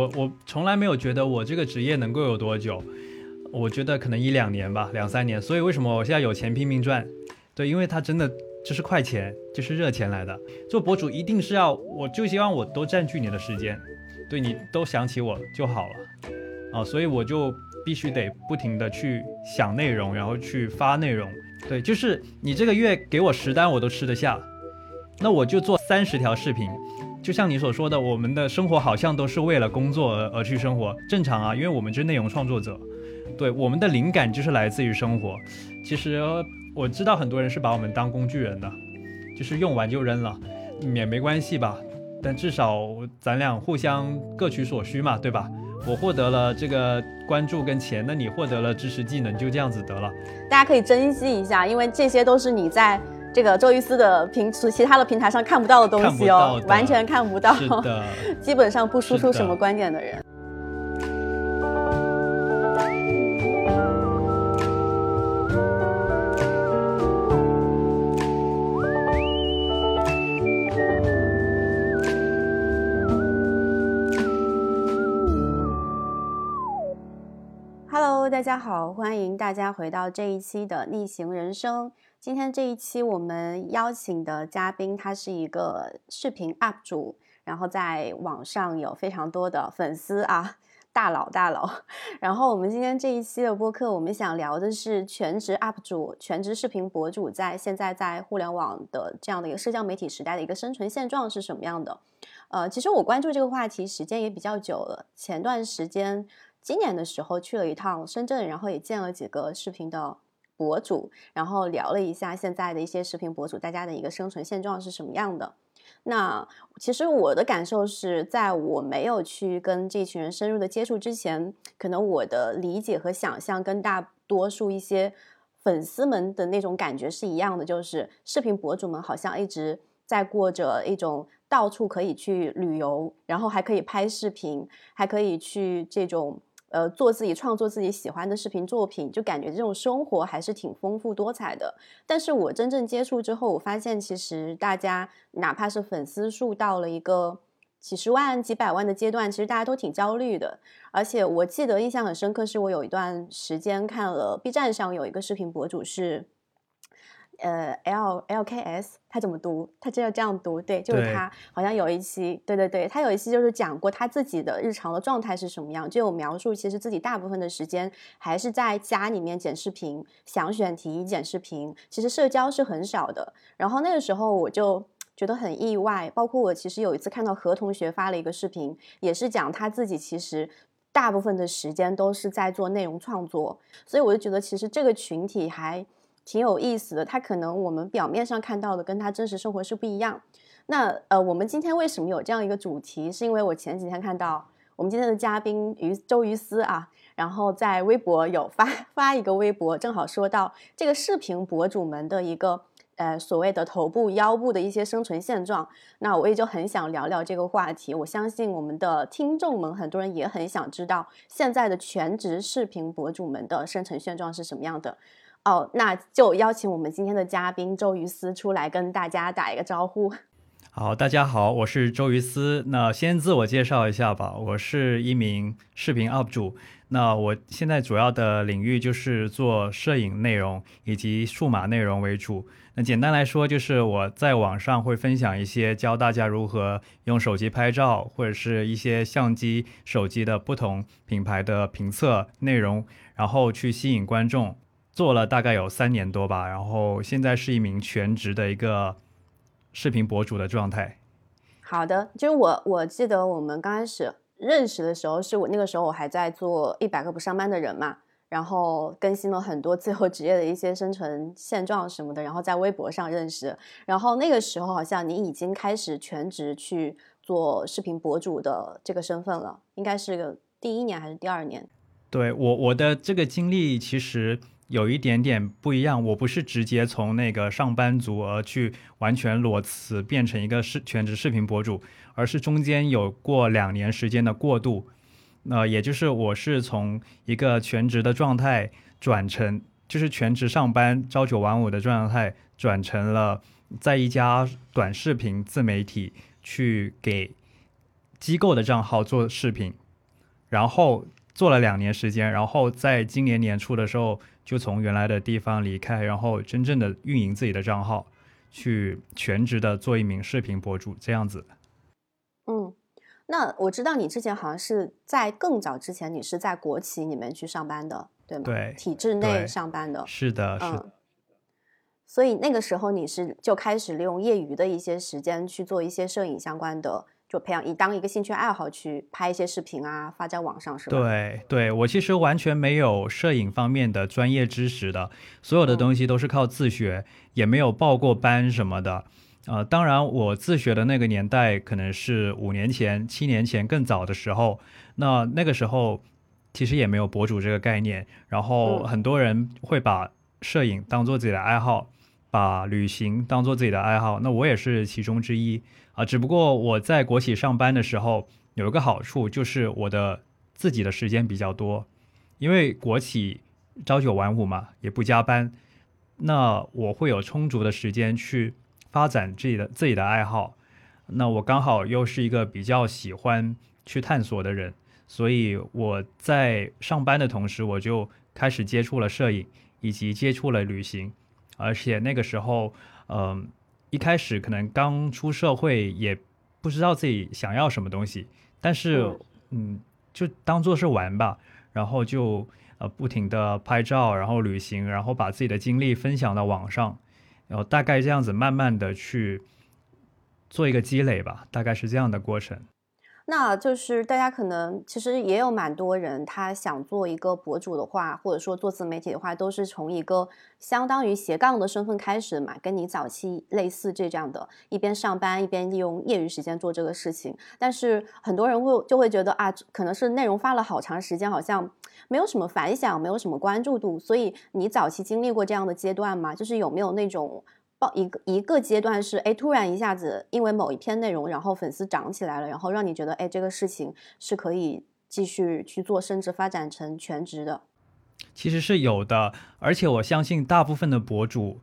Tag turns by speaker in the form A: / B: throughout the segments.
A: 我我从来没有觉得我这个职业能够有多久，我觉得可能一两年吧，两三年。所以为什么我现在有钱拼命赚？对，因为它真的就是快钱，就是热钱来的。做博主一定是要，我就希望我都占据你的时间，对你都想起我就好了啊，所以我就必须得不停的去想内容，然后去发内容。对，就是你这个月给我十单我都吃得下，那我就做三十条视频。就像你所说的，我们的生活好像都是为了工作而而去生活，正常啊，因为我们是内容创作者，对，我们的灵感就是来自于生活。其实我知道很多人是把我们当工具人的，就是用完就扔了，也没关系吧。但至少咱俩互相各取所需嘛，对吧？我获得了这个关注跟钱，那你获得了知识技能，就这样子得了。
B: 大家可以珍惜一下，因为这些都是你在。这个周瑜思的平其他的平台上看不到的东西哦，完全看不到，基本上不输出什么观点的人。Hello，大家好，欢迎大家回到这一期的逆行人生。今天这一期我们邀请的嘉宾，他是一个视频 UP 主，然后在网上有非常多的粉丝啊，大佬大佬。然后我们今天这一期的播客，我们想聊的是全职 UP 主、全职视频博主在现在在互联网的这样的一个社交媒体时代的一个生存现状是什么样的？呃，其实我关注这个话题时间也比较久了，前段时间今年的时候去了一趟深圳，然后也见了几个视频的。博主，然后聊了一下现在的一些视频博主，大家的一个生存现状是什么样的。那其实我的感受是在我没有去跟这群人深入的接触之前，可能我的理解和想象跟大多数一些粉丝们的那种感觉是一样的，就是视频博主们好像一直在过着一种到处可以去旅游，然后还可以拍视频，还可以去这种。呃，做自己创作自己喜欢的视频作品，就感觉这种生活还是挺丰富多彩的。但是我真正接触之后，我发现其实大家哪怕是粉丝数到了一个几十万、几百万的阶段，其实大家都挺焦虑的。而且我记得印象很深刻，是我有一段时间看了 B 站上有一个视频博主是。呃，L L K S，他怎么读？他就要这样读，对，就是他。好像有一期，对对对，他有一期就是讲过他自己的日常的状态是什么样，就有描述，其实自己大部分的时间还是在家里面剪视频，想选题剪视频，其实社交是很少的。然后那个时候我就觉得很意外，包括我其实有一次看到何同学发了一个视频，也是讲他自己其实大部分的时间都是在做内容创作，所以我就觉得其实这个群体还。挺有意思的，他可能我们表面上看到的跟他真实生活是不一样。那呃，我们今天为什么有这样一个主题？是因为我前几天看到我们今天的嘉宾于周于思啊，然后在微博有发 发一个微博，正好说到这个视频博主们的一个呃所谓的头部、腰部的一些生存现状。那我也就很想聊聊这个话题。我相信我们的听众们很多人也很想知道现在的全职视频博主们的生存现状是什么样的。哦，那就邀请我们今天的嘉宾周瑜思出来跟大家打一个招呼。
A: 好，大家好，我是周瑜思。那先自我介绍一下吧，我是一名视频 UP 主。那我现在主要的领域就是做摄影内容以及数码内容为主。那简单来说，就是我在网上会分享一些教大家如何用手机拍照，或者是一些相机、手机的不同品牌的评测内容，然后去吸引观众。做了大概有三年多吧，然后现在是一名全职的一个视频博主的状态。
B: 好的，就是我我记得我们刚开始认识的时候，是我那个时候我还在做一百个不上班的人嘛，然后更新了很多自由职业的一些生存现状什么的，然后在微博上认识，然后那个时候好像你已经开始全职去做视频博主的这个身份了，应该是个第一年还是第二年？
A: 对我我的这个经历其实。有一点点不一样，我不是直接从那个上班族而去完全裸辞变成一个视全职视频博主，而是中间有过两年时间的过渡，那也就是我是从一个全职的状态转成就是全职上班朝九晚五的状态，转成了在一家短视频自媒体去给机构的账号做视频，然后做了两年时间，然后在今年年初的时候就从原来的地方离开，然后真正的运营自己的账号，去全职的做一名视频博主这样子。
B: 嗯，那我知道你之前好像是在更早之前，你是在国企里面去上班的，对吗？
A: 对，
B: 体制内上班的。
A: 是的，是的。
B: 所以那个时候你是就开始利用业余的一些时间去做一些摄影相关的，就培养一当一个兴趣爱好去拍一些视频啊，发在网上是吧？
A: 对，对我其实完全没有摄影方面的专业知识的，所有的东西都是靠自学，也没有报过班什么的。呃，当然我自学的那个年代可能是五年前、七年前更早的时候，那那个时候其实也没有博主这个概念，然后很多人会把摄影当做自己的爱好。把旅行当做自己的爱好，那我也是其中之一啊。只不过我在国企上班的时候有一个好处，就是我的自己的时间比较多，因为国企朝九晚五嘛，也不加班，那我会有充足的时间去发展自己的自己的爱好。那我刚好又是一个比较喜欢去探索的人，所以我在上班的同时，我就开始接触了摄影，以及接触了旅行。而且那个时候，嗯，一开始可能刚出社会，也不知道自己想要什么东西，但是，嗯，就当做是玩吧，然后就呃不停的拍照，然后旅行，然后把自己的经历分享到网上，然后大概这样子慢慢的去做一个积累吧，大概是这样的过程。
B: 那就是大家可能其实也有蛮多人，他想做一个博主的话，或者说做自媒体的话，都是从一个相当于斜杠的身份开始嘛，跟你早期类似这样的，一边上班一边利用业余时间做这个事情。但是很多人会就会觉得啊，可能是内容发了好长时间，好像没有什么反响，没有什么关注度。所以你早期经历过这样的阶段吗？就是有没有那种？报一个一个阶段是哎，突然一下子因为某一篇内容，然后粉丝涨起来了，然后让你觉得哎，这个事情是可以继续去做，甚至发展成全职的。
A: 其实是有的，而且我相信大部分的博主，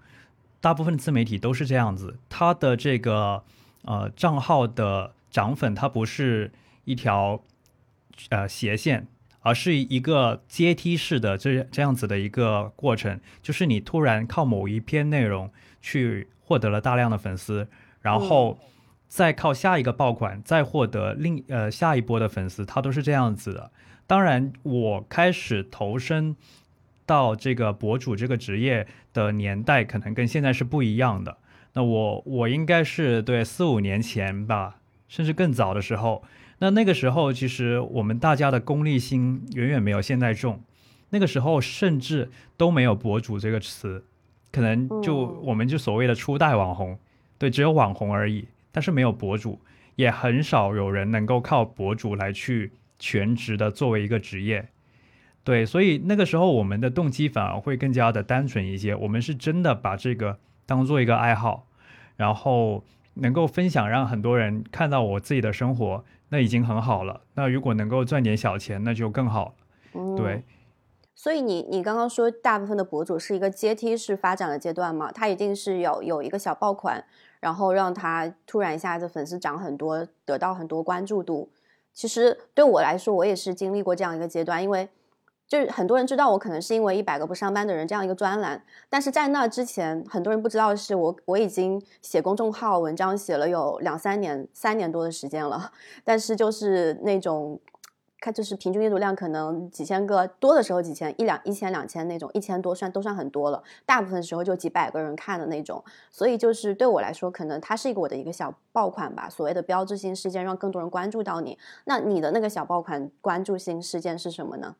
A: 大部分自媒体都是这样子，他的这个呃账号的涨粉，它不是一条呃斜线，而是一个阶梯式的这这样子的一个过程，就是你突然靠某一篇内容。去获得了大量的粉丝，然后再靠下一个爆款再获得另呃下一波的粉丝，它都是这样子的。当然，我开始投身到这个博主这个职业的年代，可能跟现在是不一样的。那我我应该是对四五年前吧，甚至更早的时候。那那个时候，其实我们大家的功利心远远没有现在重。那个时候，甚至都没有博主这个词。可能就我们就所谓的初代网红，对，只有网红而已，但是没有博主，也很少有人能够靠博主来去全职的作为一个职业，对，所以那个时候我们的动机反而会更加的单纯一些，我们是真的把这个当做一个爱好，然后能够分享，让很多人看到我自己的生活，那已经很好了。那如果能够赚点小钱，那就更好了，对。
B: 所以你你刚刚说大部分的博主是一个阶梯式发展的阶段嘛？他一定是有有一个小爆款，然后让他突然一下子粉丝涨很多，得到很多关注度。其实对我来说，我也是经历过这样一个阶段，因为就是很多人知道我可能是因为一百个不上班的人这样一个专栏，但是在那之前，很多人不知道是我我已经写公众号文章写了有两三年三年多的时间了，但是就是那种。看，就是平均阅读量可能几千个，多的时候几千一两一千两千那种，一千多算都算很多了。大部分时候就几百个人看的那种，所以就是对我来说，可能它是一个我的一个小爆款吧，所谓的标志性事件，让更多人关注到你。那你的那个小爆款关注性事件是什么呢？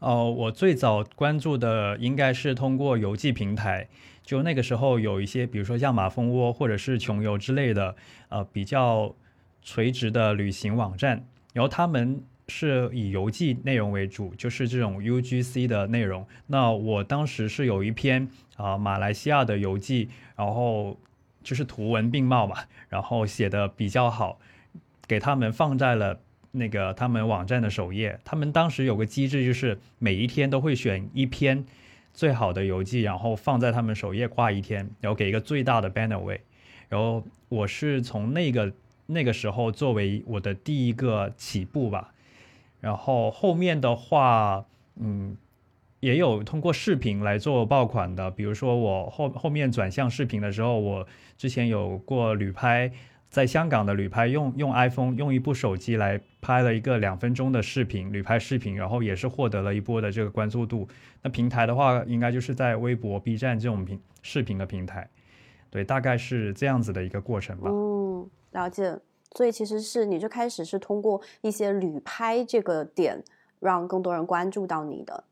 A: 哦，我最早关注的应该是通过游记平台，就那个时候有一些，比如说像马蜂窝或者是穷游之类的，呃，比较垂直的旅行网站，然后他们。是以游记内容为主，就是这种 UGC 的内容。那我当时是有一篇啊马来西亚的游记，然后就是图文并茂嘛，然后写的比较好，给他们放在了那个他们网站的首页。他们当时有个机制，就是每一天都会选一篇最好的游记，然后放在他们首页挂一天，然后给一个最大的 banner 位。然后我是从那个。那个时候作为我的第一个起步吧。然后后面的话，嗯，也有通过视频来做爆款的，比如说我后后面转向视频的时候，我之前有过旅拍。在香港的旅拍用用 iPhone 用一部手机来拍了一个两分钟的视频，旅拍视频，然后也是获得了一波的这个关注度。那平台的话，应该就是在微博、B 站这种平视频的平台，对，大概是这样子的一个过程吧。
B: 嗯，了解。所以其实是你最开始是通过一些旅拍这个点，让更多人关注到你的。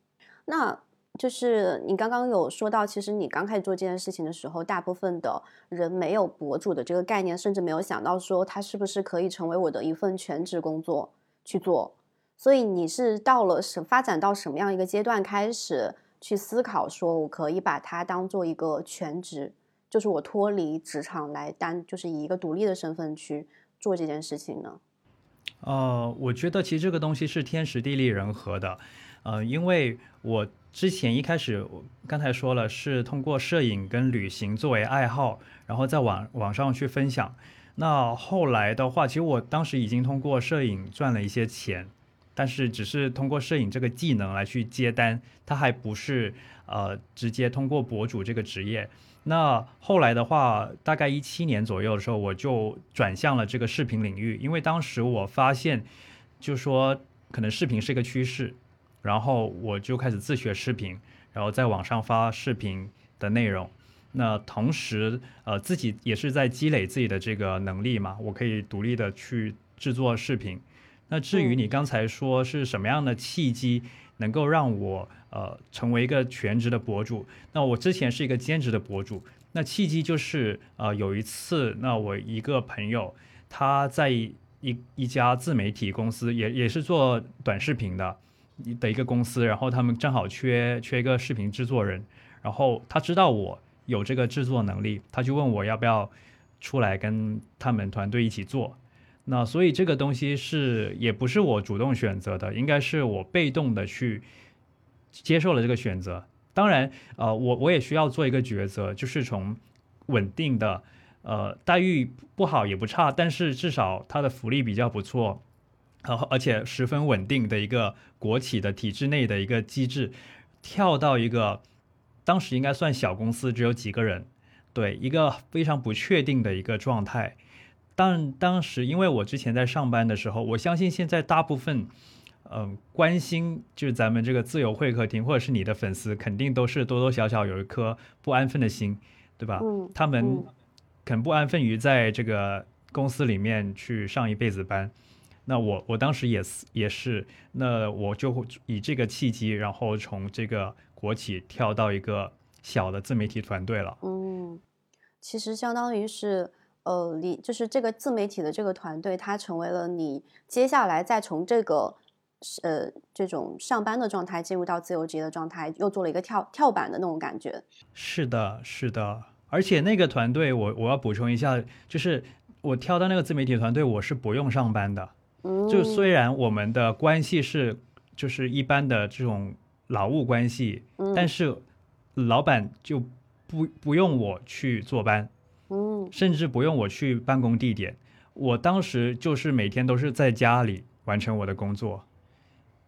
B: 那。就是你刚刚有说到，其实你刚开始做这件事情的时候，大部分的人没有博主的这个概念，甚至没有想到说他是不是可以成为我的一份全职工作去做。所以你是到了什发展到什么样一个阶段，开始去思考说我可以把它当做一个全职，就是我脱离职场来单，就是以一个独立的身份去做这件事情呢？
A: 呃，我觉得其实这个东西是天时地利人和的，呃，因为我。之前一开始，我刚才说了是通过摄影跟旅行作为爱好，然后在网网上去分享。那后来的话，其实我当时已经通过摄影赚了一些钱，但是只是通过摄影这个技能来去接单，它还不是呃直接通过博主这个职业。那后来的话，大概一七年左右的时候，我就转向了这个视频领域，因为当时我发现，就说可能视频是一个趋势。然后我就开始自学视频，然后在网上发视频的内容。那同时，呃，自己也是在积累自己的这个能力嘛，我可以独立的去制作视频。那至于你刚才说是什么样的契机能够让我呃成为一个全职的博主？那我之前是一个兼职的博主。那契机就是呃有一次，那我一个朋友他在一一家自媒体公司，也也是做短视频的。的一个公司，然后他们正好缺缺一个视频制作人，然后他知道我有这个制作能力，他就问我要不要出来跟他们团队一起做。那所以这个东西是也不是我主动选择的，应该是我被动的去接受了这个选择。当然，呃，我我也需要做一个抉择，就是从稳定的，呃，待遇不好也不差，但是至少它的福利比较不错。然后，而且十分稳定的一个国企的体制内的一个机制，跳到一个当时应该算小公司，只有几个人，对一个非常不确定的一个状态。但当时因为我之前在上班的时候，我相信现在大部分，嗯，关心就是咱们这个自由会客厅或者是你的粉丝，肯定都是多多少少有一颗不安分的心，对吧？
B: 嗯。
A: 他们肯不安分于在这个公司里面去上一辈子班。那我我当时也是也是，那我就会以这个契机，然后从这个国企跳到一个小的自媒体团队了。
B: 嗯，其实相当于是，呃，你就是这个自媒体的这个团队，它成为了你接下来再从这个呃这种上班的状态进入到自由职业的状态，又做了一个跳跳板的那种感觉。
A: 是的，是的，而且那个团队，我我要补充一下，就是我跳到那个自媒体团队，我是不用上班的。嗯就虽然我们的关系是就是一般的这种劳务关系，但是老板就不不用我去坐班，
B: 嗯，
A: 甚至不用我去办公地点，我当时就是每天都是在家里完成我的工作。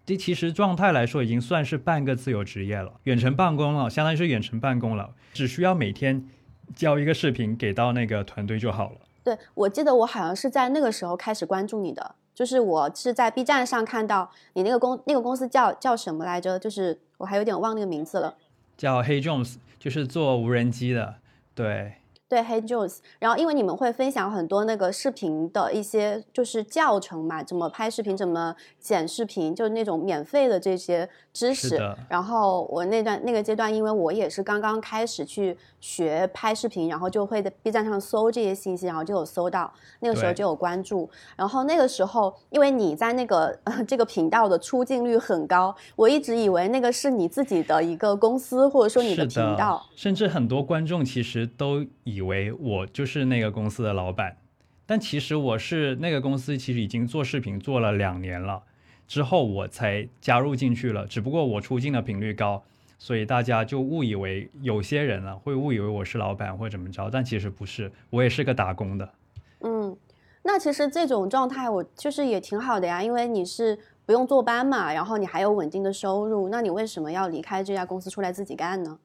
A: 这其实状态来说已经算是半个自由职业了，远程办公了，相当于是远程办公了，只需要每天交一个视频给到那个团队就好了。
B: 对，我记得我好像是在那个时候开始关注你的。就是我是在 B 站上看到你那个公那个公司叫叫什么来着？就是我还有点忘那个名字了，
A: 叫 Hey Jones，就是做无人机的，对。
B: 对，Hey Jones，然后因为你们会分享很多那个视频的一些就是教程嘛，怎么拍视频，怎么剪视频，就是那种免费的这些知识。然后我那段那个阶段，因为我也是刚刚开始去学拍视频，然后就会在 B 站上搜这些信息，然后就有搜到，那个时候就有关注。然后那个时候，因为你在那个 这个频道的出镜率很高，我一直以为那个是你自己的一个公司，或者说你的频道，
A: 甚至很多观众其实都以。为我就是那个公司的老板，但其实我是那个公司，其实已经做视频做了两年了，之后我才加入进去了。只不过我出镜的频率高，所以大家就误以为有些人啊会误以为我是老板或者怎么着，但其实不是，我也是个打工的。
B: 嗯，那其实这种状态我就是也挺好的呀，因为你是不用坐班嘛，然后你还有稳定的收入，那你为什么要离开这家公司出来自己干呢？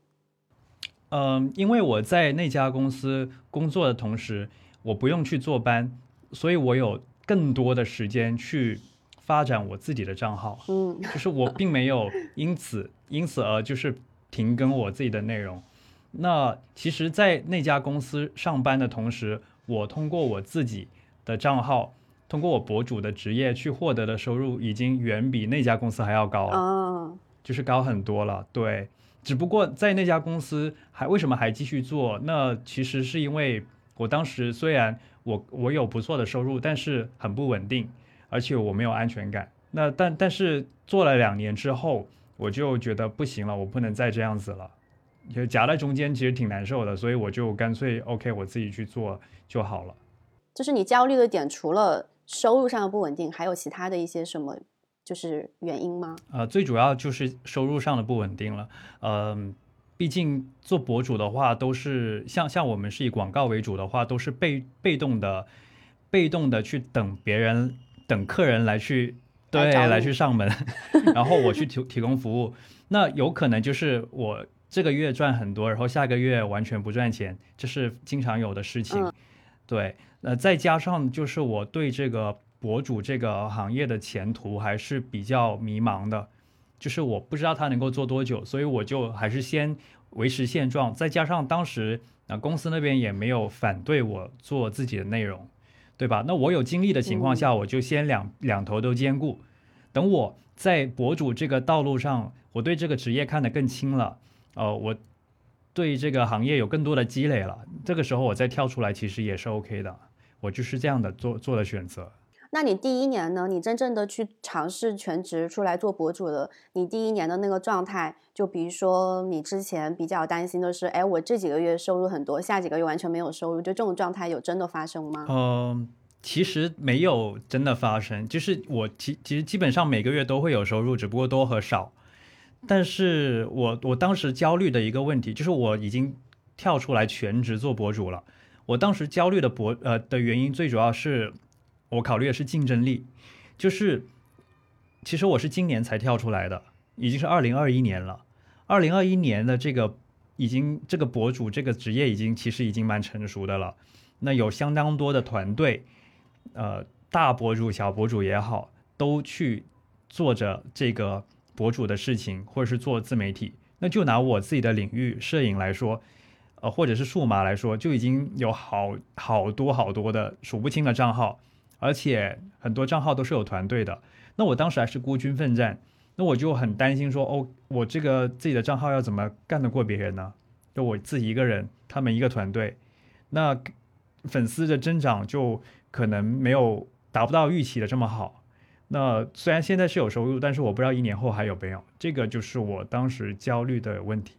A: 嗯，因为我在那家公司工作的同时，我不用去坐班，所以我有更多的时间去发展我自己的账号。
B: 嗯，
A: 就是我并没有因此因此而就是停更我自己的内容。那其实，在那家公司上班的同时，我通过我自己的账号，通过我博主的职业去获得的收入，已经远比那家公司还要高了，
B: 哦，
A: 就是高很多了。对。只不过在那家公司还为什么还继续做？那其实是因为我当时虽然我我有不错的收入，但是很不稳定，而且我没有安全感。那但但是做了两年之后，我就觉得不行了，我不能再这样子了，就夹在中间其实挺难受的，所以我就干脆 OK 我自己去做就好了。
B: 就是你焦虑的点，除了收入上的不稳定，还有其他的一些什么？就是原因吗？
A: 呃，最主要就是收入上的不稳定了。嗯，毕竟做博主的话，都是像像我们是以广告为主的话，都是被被动的，被动的去等别人等客人来去对来去上门，然后我去提提供服务。那有可能就是我这个月赚很多，然后下个月完全不赚钱，这是经常有的事情。对，呃再加上就是我对这个。博主这个行业的前途还是比较迷茫的，就是我不知道他能够做多久，所以我就还是先维持现状。再加上当时啊公司那边也没有反对我做自己的内容，对吧？那我有精力的情况下，我就先两两头都兼顾。等我在博主这个道路上，我对这个职业看得更清了，呃，我对这个行业有更多的积累了，这个时候我再跳出来，其实也是 OK 的。我就是这样的做做的选择。
B: 那你第一年呢？你真正的去尝试全职出来做博主的，你第一年的那个状态，就比如说你之前比较担心的是，哎，我这几个月收入很多，下几个月完全没有收入，就这种状态有真的发生吗？
A: 嗯，其实没有真的发生，就是我其其实基本上每个月都会有收入，只不过多和少。但是我我当时焦虑的一个问题，就是我已经跳出来全职做博主了。我当时焦虑的博呃的原因，最主要是。我考虑的是竞争力，就是其实我是今年才跳出来的，已经是二零二一年了。二零二一年的这个已经这个博主这个职业已经其实已经蛮成熟的了。那有相当多的团队，呃，大博主、小博主也好，都去做着这个博主的事情，或者是做自媒体。那就拿我自己的领域摄影来说，呃，或者是数码来说，就已经有好好多好多的数不清的账号。而且很多账号都是有团队的，那我当时还是孤军奋战，那我就很担心说，哦，我这个自己的账号要怎么干得过别人呢？就我自己一个人，他们一个团队，那粉丝的增长就可能没有达不到预期的这么好。那虽然现在是有收入，但是我不知道一年后还有没有，这个就是我当时焦虑的问题。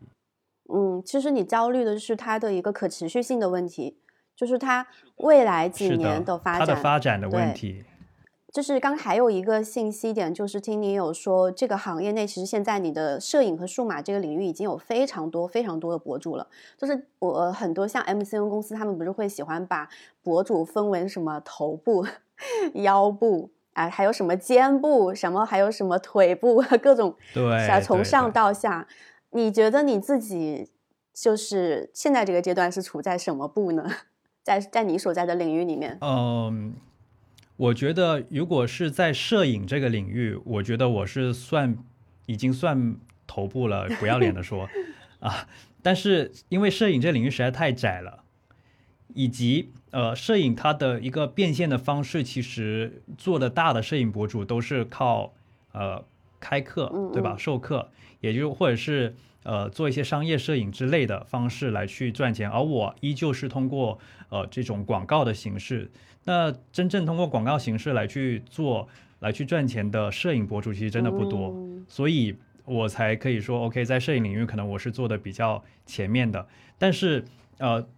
B: 嗯，其实你焦虑的是它的一个可持续性的问题。就是它未来几年的发展，它
A: 的发展的问题。
B: 就是刚还有一个信息点，就是听你有说，这个行业内其实现在你的摄影和数码这个领域已经有非常多非常多的博主了。就是我很多像 MCN 公司，他们不是会喜欢把博主分为什么头部、腰部啊，还有什么肩部，什么还有什么腿部，各种
A: 对，
B: 从上到下。你觉得你自己就是现在这个阶段是处在什么部呢？在在你所在的领域里面，
A: 嗯，我觉得如果是在摄影这个领域，我觉得我是算已经算头部了，不要脸的说 啊。但是因为摄影这领域实在太窄了，以及呃，摄影它的一个变现的方式，其实做的大的摄影博主都是靠呃开课，对吧？授课，也就或者是。呃，做一些商业摄影之类的方式来去赚钱，而我依旧是通过呃这种广告的形式。那真正通过广告形式来去做、来去赚钱的摄影博主，其实真的不多，所以我才可以说，OK，在摄影领域可能我是做的比较前面的。但是呃，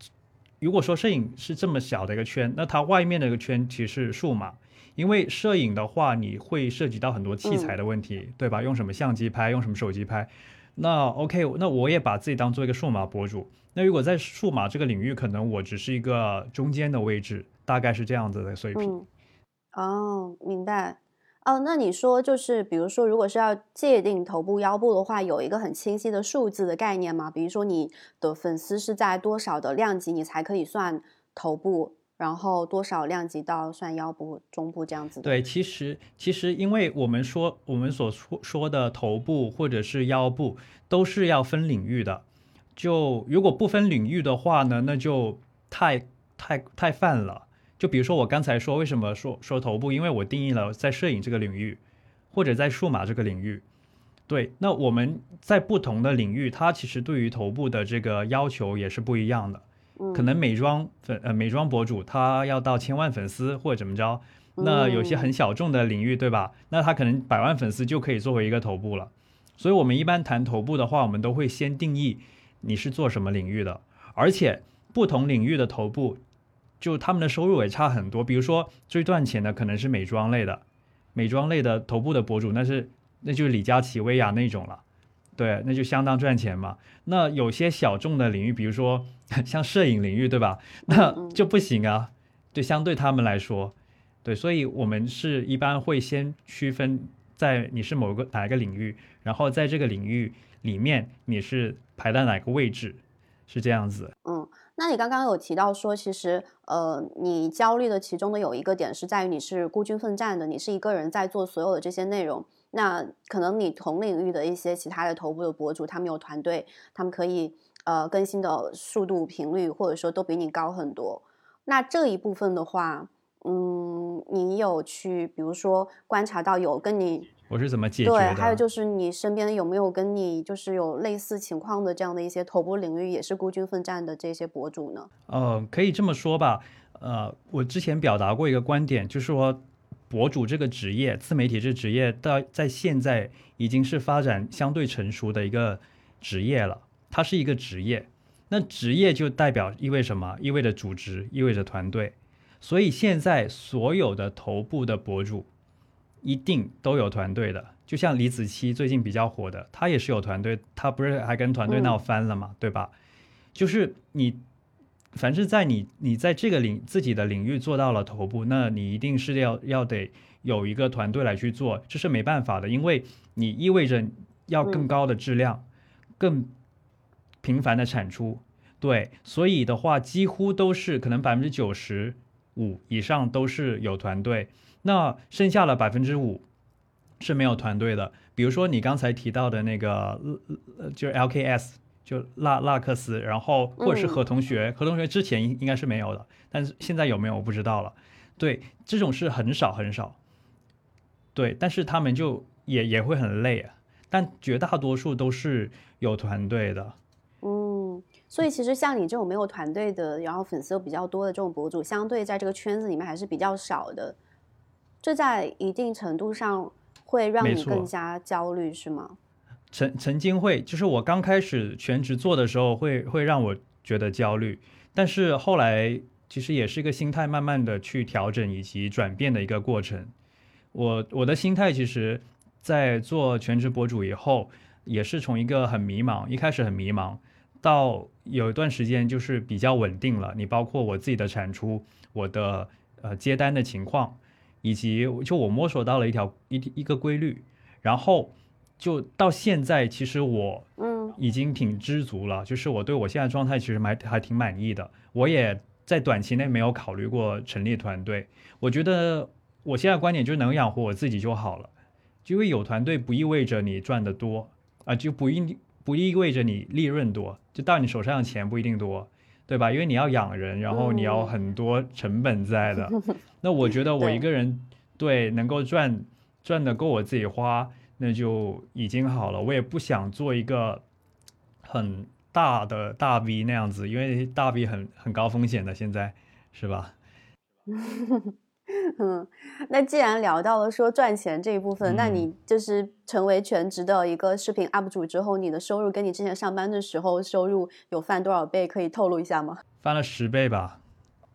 A: 如果说摄影是这么小的一个圈，那它外面的一个圈其实是数码，因为摄影的话，你会涉及到很多器材的问题，对吧？用什么相机拍，用什么手机拍。那 OK，那我也把自己当做一个数码博主。那如果在数码这个领域，可能我只是一个中间的位置，大概是这样子的水平。
B: 哦，明白。哦，那你说就是，比如说，如果是要界定头部、腰部的话，有一个很清晰的数字的概念吗？比如说，你的粉丝是在多少的量级，你才可以算头部，然后多少量级到算腰部、中部这样子？
A: 对，其实其实因为我们说我们所说说的头部或者是腰部都是要分领域的，就如果不分领域的话呢，那就太太太泛了。就比如说我刚才说为什么说说头部，因为我定义了在摄影这个领域，或者在数码这个领域。对，那我们在不同的领域，它其实对于头部的这个要求也是不一样的。
B: 嗯，
A: 可能美妆粉呃美妆博主他要到千万粉丝或者怎么着，那有些很小众的领域，对吧？那他可能百万粉丝就可以作为一个头部了。所以我们一般谈头部的话，我们都会先定义你是做什么领域的，而且不同领域的头部，就他们的收入也差很多。比如说最赚钱的可能是美妆类的，美妆类的头部的博主，那是那就是李佳琦、薇娅那种了。对，那就相当赚钱嘛。那有些小众的领域，比如说 像摄影领域，对吧？那就不行啊。对，相对他们来说，对，所以我们是一般会先区分在你是某个哪一个领域，然后在这个领域里面你是排在哪个位置，是这样子。
B: 嗯，那你刚刚有提到说，其实呃，你焦虑的其中的有一个点是在于你是孤军奋战的，你是一个人在做所有的这些内容。那可能你同领域的一些其他的头部的博主，他们有团队，他们可以呃更新的速度、频率，或者说都比你高很多。那这一部分的话，嗯，你有去比如说观察到有跟你
A: 我是怎么解决的？
B: 对，还有就是你身边有没有跟你就是有类似情况的这样的一些头部领域也是孤军奋战的这些博主呢？
A: 呃，可以这么说吧。呃，我之前表达过一个观点，就是说。博主这个职业，自媒体这职业，到在现在已经是发展相对成熟的一个职业了。它是一个职业，那职业就代表意味什么？意味着组织，意味着团队。所以现在所有的头部的博主，一定都有团队的。就像李子柒最近比较火的，他也是有团队，他不是还跟团队闹翻了嘛，对吧？就是你。凡是在你你在这个领自己的领域做到了头部，那你一定是要要得有一个团队来去做，这是没办法的，因为你意味着要更高的质量，更频繁的产出，对，所以的话几乎都是可能百分之九十五以上都是有团队，那剩下的百分之五是没有团队的，比如说你刚才提到的那个呃就是 LKS。就拉拉克斯，然后或者是何同学，何同学之前应应该是没有的，但是现在有没有我不知道了。对，这种是很少很少。对，但是他们就也也会很累啊。但绝大多数都是有团队的。
B: 嗯，所以其实像你这种没有团队的，然后粉丝又比较多的这种博主，相对在这个圈子里面还是比较少的。这在一定程度上会让你更加焦虑，是吗？
A: 曾曾经会，就是我刚开始全职做的时候，会会让我觉得焦虑，但是后来其实也是一个心态慢慢的去调整以及转变的一个过程。我我的心态其实，在做全职博主以后，也是从一个很迷茫，一开始很迷茫，到有一段时间就是比较稳定了。你包括我自己的产出，我的呃接单的情况，以及就我摸索到了一条一一个规律，然后。就到现在，其实我嗯已经挺知足了，就是我对我现在状态其实还还挺满意的。我也在短期内没有考虑过成立团队。我觉得我现在观点就是能养活我自己就好了，因为有团队不意味着你赚得多啊，就不一不意味着你利润多，就到你手上的钱不一定多，对吧？因为你要养人，然后你要很多成本在的。那我觉得我一个人对能够赚赚的够我自己花。那就已经好了，我也不想做一个很大的大 V 那样子，因为大 V 很很高风险的，现在是吧？
B: 嗯，那既然聊到了说赚钱这一部分，那你就是成为全职的一个视频 UP 主之后，你的收入跟你之前上班的时候收入有翻多少倍？可以透露一下吗？
A: 翻了十倍吧？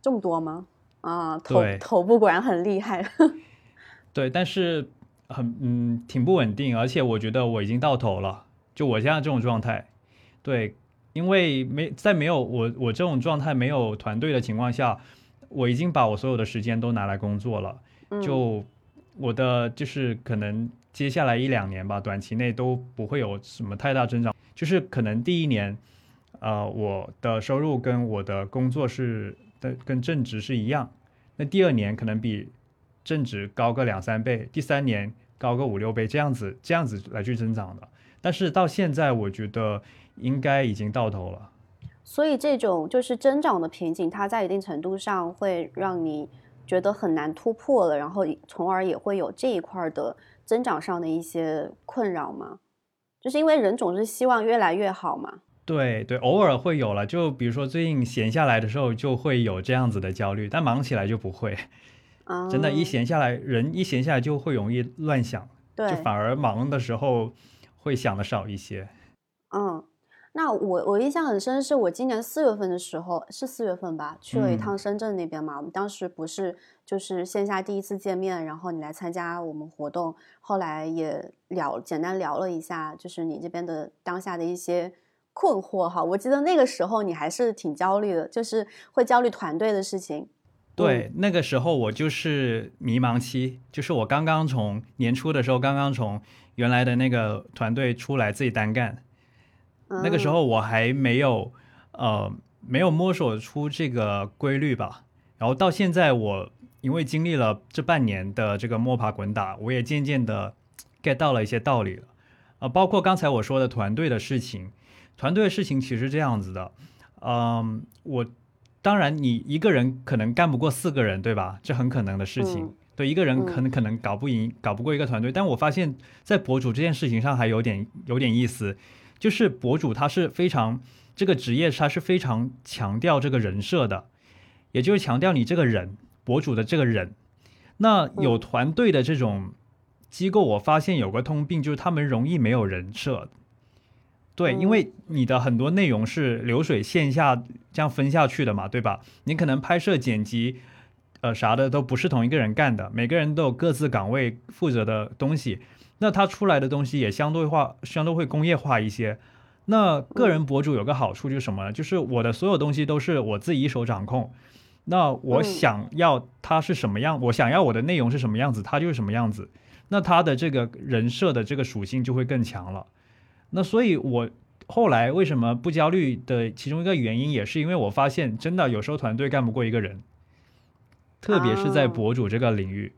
B: 这么多吗？啊，头头部果然很厉害。
A: 对，但是。很嗯，挺不稳定，而且我觉得我已经到头了。就我现在这种状态，对，因为没在没有我我这种状态没有团队的情况下，我已经把我所有的时间都拿来工作了，就我的就是可能接下来一两年吧，短期内都不会有什么太大增长，就是可能第一年，呃，我的收入跟我的工作是的跟正职是一样，那第二年可能比正值高个两三倍，第三年高个五六倍，这样子这样子来去增长的。但是到现在，我觉得应该已经到头了。
B: 所以这种就是增长的瓶颈，它在一定程度上会让你觉得很难突破了，然后从而也会有这一块的增长上的一些困扰吗？就是因为人总是希望越来越好嘛。
A: 对对，偶尔会有了，就比如说最近闲下来的时候，就会有这样子的焦虑，但忙起来就不会。
B: 啊，
A: 真的，一闲下来，人一闲下来就会容易乱想，
B: 对，
A: 就反而忙的时候。会想的少一些，
B: 嗯，那我我印象很深，是我今年四月份的时候，是四月份吧，去了一趟深圳那边嘛。我们当时不是就是线下第一次见面，然后你来参加我们活动，后来也聊简单聊了一下，就是你这边的当下的一些困惑哈。我记得那个时候你还是挺焦虑的，就是会焦虑团队的事情。
A: 对，那个时候我就是迷茫期，就是我刚刚从年初的时候刚刚从。原来的那个团队出来自己单干，那个时候我还没有呃没有摸索出这个规律吧。然后到现在，我因为经历了这半年的这个摸爬滚打，我也渐渐的 get 到了一些道理了。啊，包括刚才我说的团队的事情，团队的事情其实这样子的。嗯，我当然你一个人可能干不过四个人，对吧？这很可能的事情。对一个人可能可能搞不赢，搞不过一个团队。但我发现，在博主这件事情上还有点有点意思，就是博主他是非常这个职业，他是非常强调这个人设的，也就是强调你这个人，博主的这个人。那有团队的这种机构，我发现有个通病，就是他们容易没有人设。对，因为你的很多内容是流水线下这样分下去的嘛，对吧？你可能拍摄剪辑。呃，啥的都不是同一个人干的，每个人都有各自岗位负责的东西，那他出来的东西也相对化，相对会工业化一些。那个人博主有个好处就是什么呢？就是我的所有东西都是我自己一手掌控。那我想要他是什么样，我想要我的内容是什么样子，他就是什么样子。那他的这个人设的这个属性就会更强了。那所以，我后来为什么不焦虑的其中一个原因，也是因为我发现，真的有时候团队干不过一个人。特别是在博主这个领域，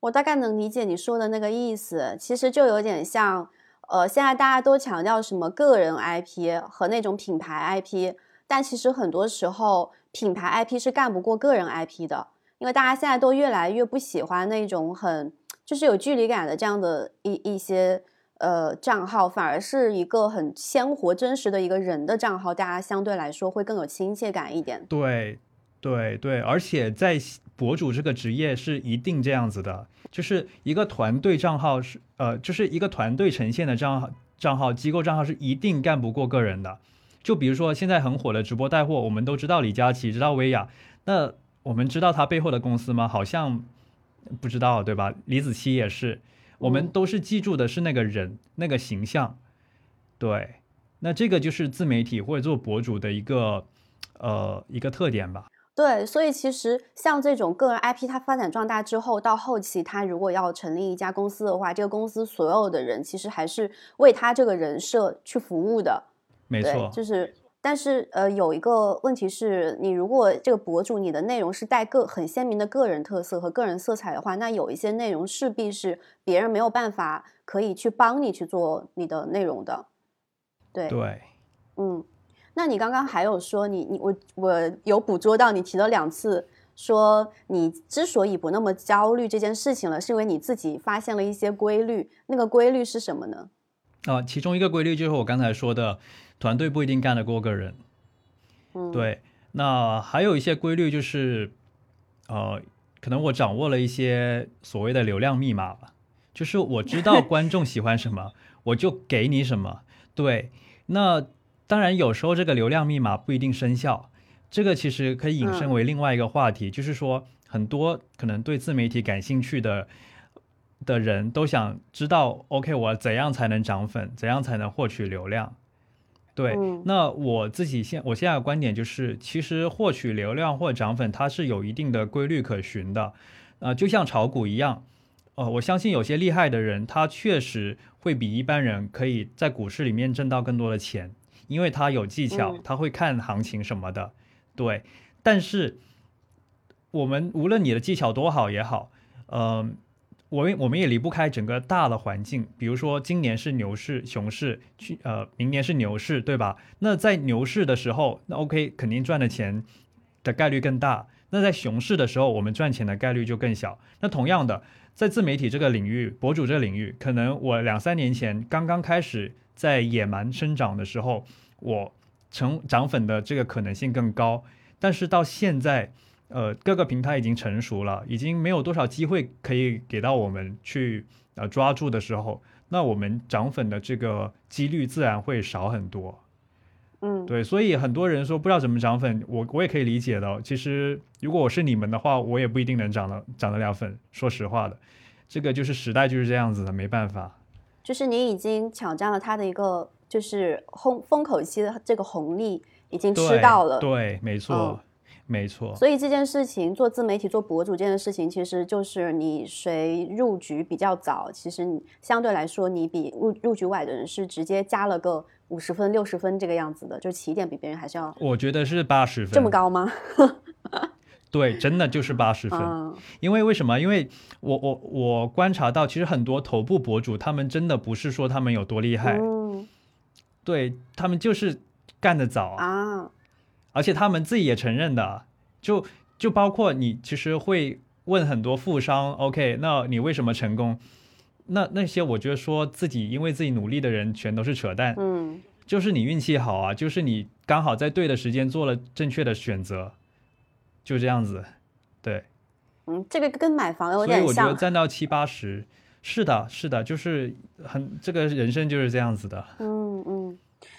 B: 我大概能理解你说的那个意思。其实就有点像，呃，现在大家都强调什么个人 IP 和那种品牌 IP，但其实很多时候品牌 IP 是干不过个人 IP 的，因为大家现在都越来越不喜欢那种很就是有距离感的这样的一一些呃账号，反而是一个很鲜活真实的一个人的账号，大家相对来说会更有亲切感一点。
A: 对。对对，而且在博主这个职业是一定这样子的，就是一个团队账号是呃，就是一个团队呈现的账号账号机构账号是一定干不过个人的。就比如说现在很火的直播带货，我们都知道李佳琦，知道薇娅，那我们知道他背后的公司吗？好像不知道，对吧？李子柒也是，我们都是记住的是那个人那个形象。对，那这个就是自媒体或者做博主的一个呃一个特点吧。
B: 对，所以其实像这种个人 IP，它发展壮大之后，到后期它如果要成立一家公司的话，这个公司所有的人其实还是为他这个人设去服务的。
A: 没错，
B: 就是，但是呃，有一个问题是，你如果这个博主你的内容是带个很鲜明的个人特色和个人色彩的话，那有一些内容势必是别人没有办法可以去帮你去做你的内容的。对
A: 对，
B: 嗯。那你刚刚还有说你你我我有捕捉到你提了两次，说你之所以不那么焦虑这件事情了，是因为你自己发现了一些规律。那个规律是什么呢？
A: 啊，其中一个规律就是我刚才说的，团队不一定干得过个人。
B: 嗯，
A: 对。那还有一些规律就是，呃，可能我掌握了一些所谓的流量密码吧，就是我知道观众喜欢什么，我就给你什么。对，那。当然，有时候这个流量密码不一定生效，这个其实可以引申为另外一个话题，就是说很多可能对自媒体感兴趣的的人都想知道，OK，我怎样才能涨粉，怎样才能获取流量？对，那我自己现我现在的观点就是，其实获取流量或涨粉，它是有一定的规律可循的，呃，就像炒股一样，呃，我相信有些厉害的人，他确实会比一般人可以在股市里面挣到更多的钱，因为他有技巧，他会看行情什么的，对。但是我们无论你的技巧多好也好，呃。我们我们也离不开整个大的环境，比如说今年是牛市、熊市，去呃明年是牛市，对吧？那在牛市的时候，那 OK 肯定赚的钱的概率更大。那在熊市的时候，我们赚钱的概率就更小。那同样的，在自媒体这个领域、博主这领域，可能我两三年前刚刚开始在野蛮生长的时候，我成涨粉的这个可能性更高。但是到现在。呃，各个平台已经成熟了，已经没有多少机会可以给到我们去呃抓住的时候，那我们涨粉的这个几率自然会少很多。
B: 嗯，
A: 对，所以很多人说不知道怎么涨粉，我我也可以理解的。其实如果我是你们的话，我也不一定能涨了涨得了粉。说实话的，这个就是时代就是这样子的，没办法。
B: 就是你已经抢占了他的一个就是风风口期的这个红利，已经吃到了。
A: 对，没错。没错，
B: 所以这件事情做自媒体做博主这件事情，其实就是你谁入局比较早，其实你相对来说你比入入局外的人是直接加了个五十分六十分这个样子的，就起点比别人还是要。
A: 我觉得是八十分，
B: 这么高吗？
A: 对，真的就是八十分。因为为什么？因为我我我观察到，其实很多头部博主他们真的不是说他们有多厉害，对他们就是干得早
B: 啊。
A: 而且他们自己也承认的，就就包括你，其实会问很多富商，OK，那你为什么成功？那那些我觉得说自己因为自己努力的人，全都是扯淡。
B: 嗯，
A: 就是你运气好啊，就是你刚好在对的时间做了正确的选择，就这样子。对，
B: 嗯，这个跟买房有点
A: 像。所以我觉得占到七八十，是的，是的，就是很这个人生就是这样子的。
B: 嗯嗯。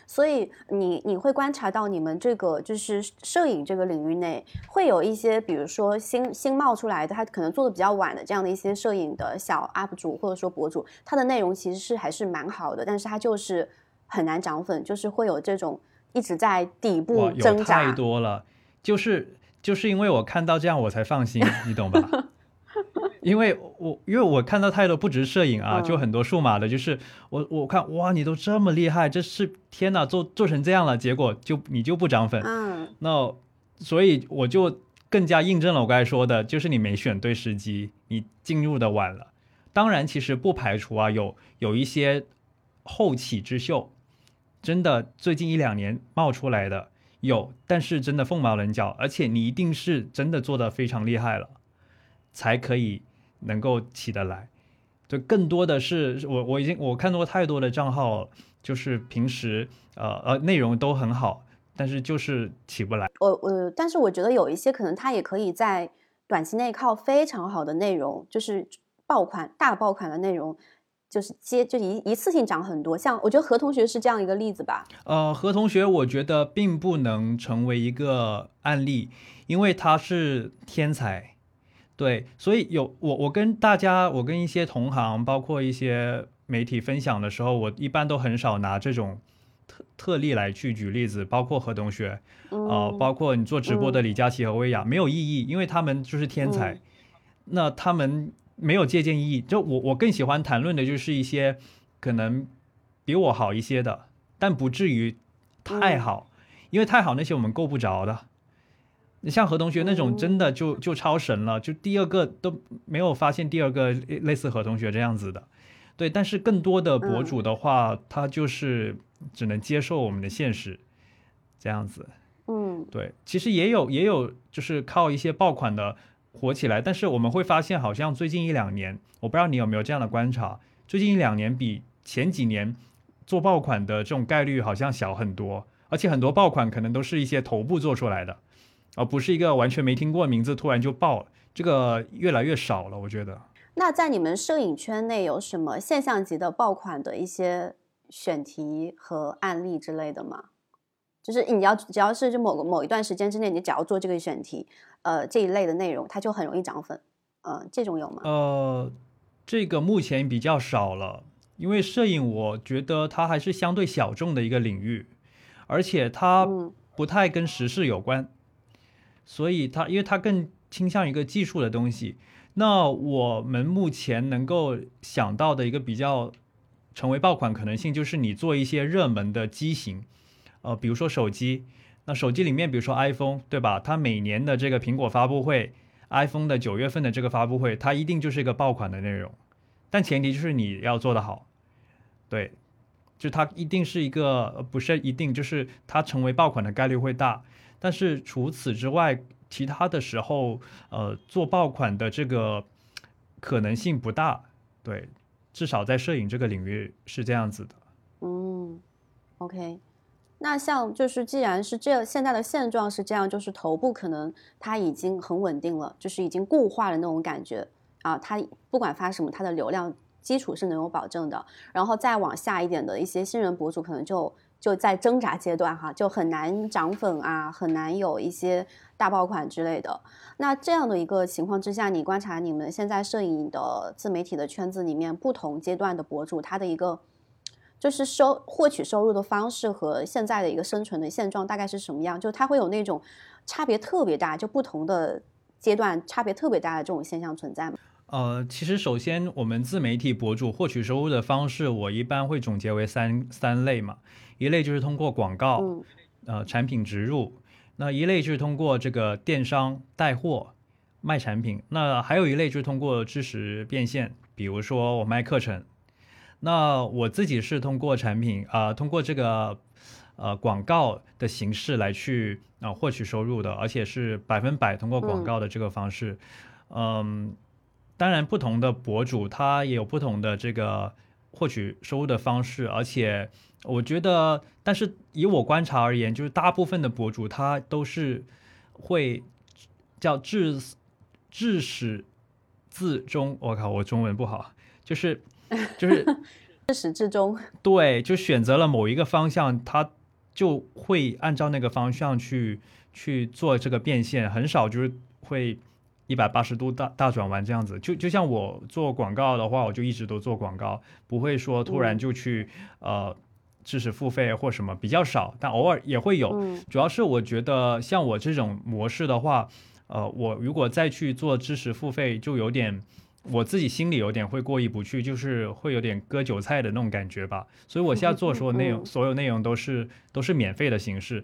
B: 所以你你会观察到你们这个就是摄影这个领域内会有一些，比如说新新冒出来的，他可能做的比较晚的这样的一些摄影的小 UP 主或者说博主，他的内容其实是还是蛮好的，但是他就是很难涨粉，就是会有这种一直在底部挣扎。
A: 太多了，就是就是因为我看到这样我才放心，你懂吧？因为我因为我看到太多不止摄影啊，就很多数码的，就是我我看哇，你都这么厉害，这是天哪，做做成这样了，结果就你就不涨粉，
B: 嗯，
A: 那所以我就更加印证了我刚才说的，就是你没选对时机，你进入的晚了。当然，其实不排除啊，有有一些后起之秀，真的最近一两年冒出来的有，但是真的凤毛麟角，而且你一定是真的做的非常厉害了，才可以。能够起得来，就更多的是我我已经我看到过太多的账号，就是平时呃呃内容都很好，但是就是起不来。
B: 我我但是我觉得有一些可能他也可以在短期内靠非常好的内容，就是爆款大爆款的内容，就是接就一一次性涨很多。像我觉得何同学是这样一个例子吧。
A: 呃，何同学我觉得并不能成为一个案例，因为他是天才。对，所以有我，我跟大家，我跟一些同行，包括一些媒体分享的时候，我一般都很少拿这种特特例来去举例子，包括何同学，呃，包括你做直播的李佳琦和薇娅，没有意义，因为他们就是天才，那他们没有借鉴意义。就我，我更喜欢谈论的就是一些可能比我好一些的，但不至于太好，因为太好那些我们够不着的。你像何同学那种，真的就就超神了，就第二个都没有发现第二个类似何同学这样子的，对。但是更多的博主的话，他就是只能接受我们的现实，这样子。
B: 嗯，
A: 对。其实也有也有，就是靠一些爆款的火起来，但是我们会发现，好像最近一两年，我不知道你有没有这样的观察，最近一两年比前几年做爆款的这种概率好像小很多，而且很多爆款可能都是一些头部做出来的。而不是一个完全没听过名字突然就爆了，这个越来越少了，我觉得。
B: 那在你们摄影圈内有什么现象级的爆款的一些选题和案例之类的吗？就是你要只要是就某个某一段时间之内，你只要做这个选题，呃，这一类的内容，它就很容易涨粉，呃，这种有吗？
A: 呃，这个目前比较少了，因为摄影我觉得它还是相对小众的一个领域。而且它不太跟时事有关，所以它因为它更倾向于一个技术的东西。那我们目前能够想到的一个比较成为爆款可能性，就是你做一些热门的机型，呃，比如说手机。那手机里面，比如说 iPhone，对吧？它每年的这个苹果发布会，iPhone 的九月份的这个发布会，它一定就是一个爆款的内容。但前提就是你要做得好，对，就它一定是一个，不是一定，就是它成为爆款的概率会大。但是除此之外，其他的时候，呃，做爆款的这个可能性不大。对，至少在摄影这个领域是这样子的。
B: 嗯，OK。那像就是既然是这现在的现状是这样，就是头部可能它已经很稳定了，就是已经固化的那种感觉啊，它不管发什么，它的流量基础是能有保证的。然后再往下一点的一些新人博主，可能就就在挣扎阶段哈，就很难涨粉啊，很难有一些大爆款之类的。那这样的一个情况之下，你观察你们现在摄影的自媒体的圈子里面不同阶段的博主，他的一个。就是收获取收入的方式和现在的一个生存的现状大概是什么样？就它会有那种差别特别大，就不同的阶段差别特别大的这种现象存在吗？
A: 呃，其实首先我们自媒体博主获取收入的方式，我一般会总结为三三类嘛。一类就是通过广告，呃，产品植入；那一类就是通过这个电商带货卖产品；那还有一类就是通过知识变现，比如说我卖课程。那我自己是通过产品啊，通过这个呃广告的形式来去啊获取收入的，而且是百分百通过广告的这个方式。嗯，当然不同的博主他也有不同的这个获取收入的方式，而且我觉得，但是以我观察而言，就是大部分的博主他都是会叫至至始至终。我靠，我中文不好，就是。就是
B: 至始至终，
A: 对，就选择了某一个方向，他就会按照那个方向去去做这个变现，很少就是会一百八十度大大转弯这样子。就就像我做广告的话，我就一直都做广告，不会说突然就去呃知识付费或什么，比较少，但偶尔也会有。主要是我觉得像我这种模式的话，呃，我如果再去做知识付费，就有点。我自己心里有点会过意不去，就是会有点割韭菜的那种感觉吧。所以我现在做所有内容，所有内容都是都是免费的形式，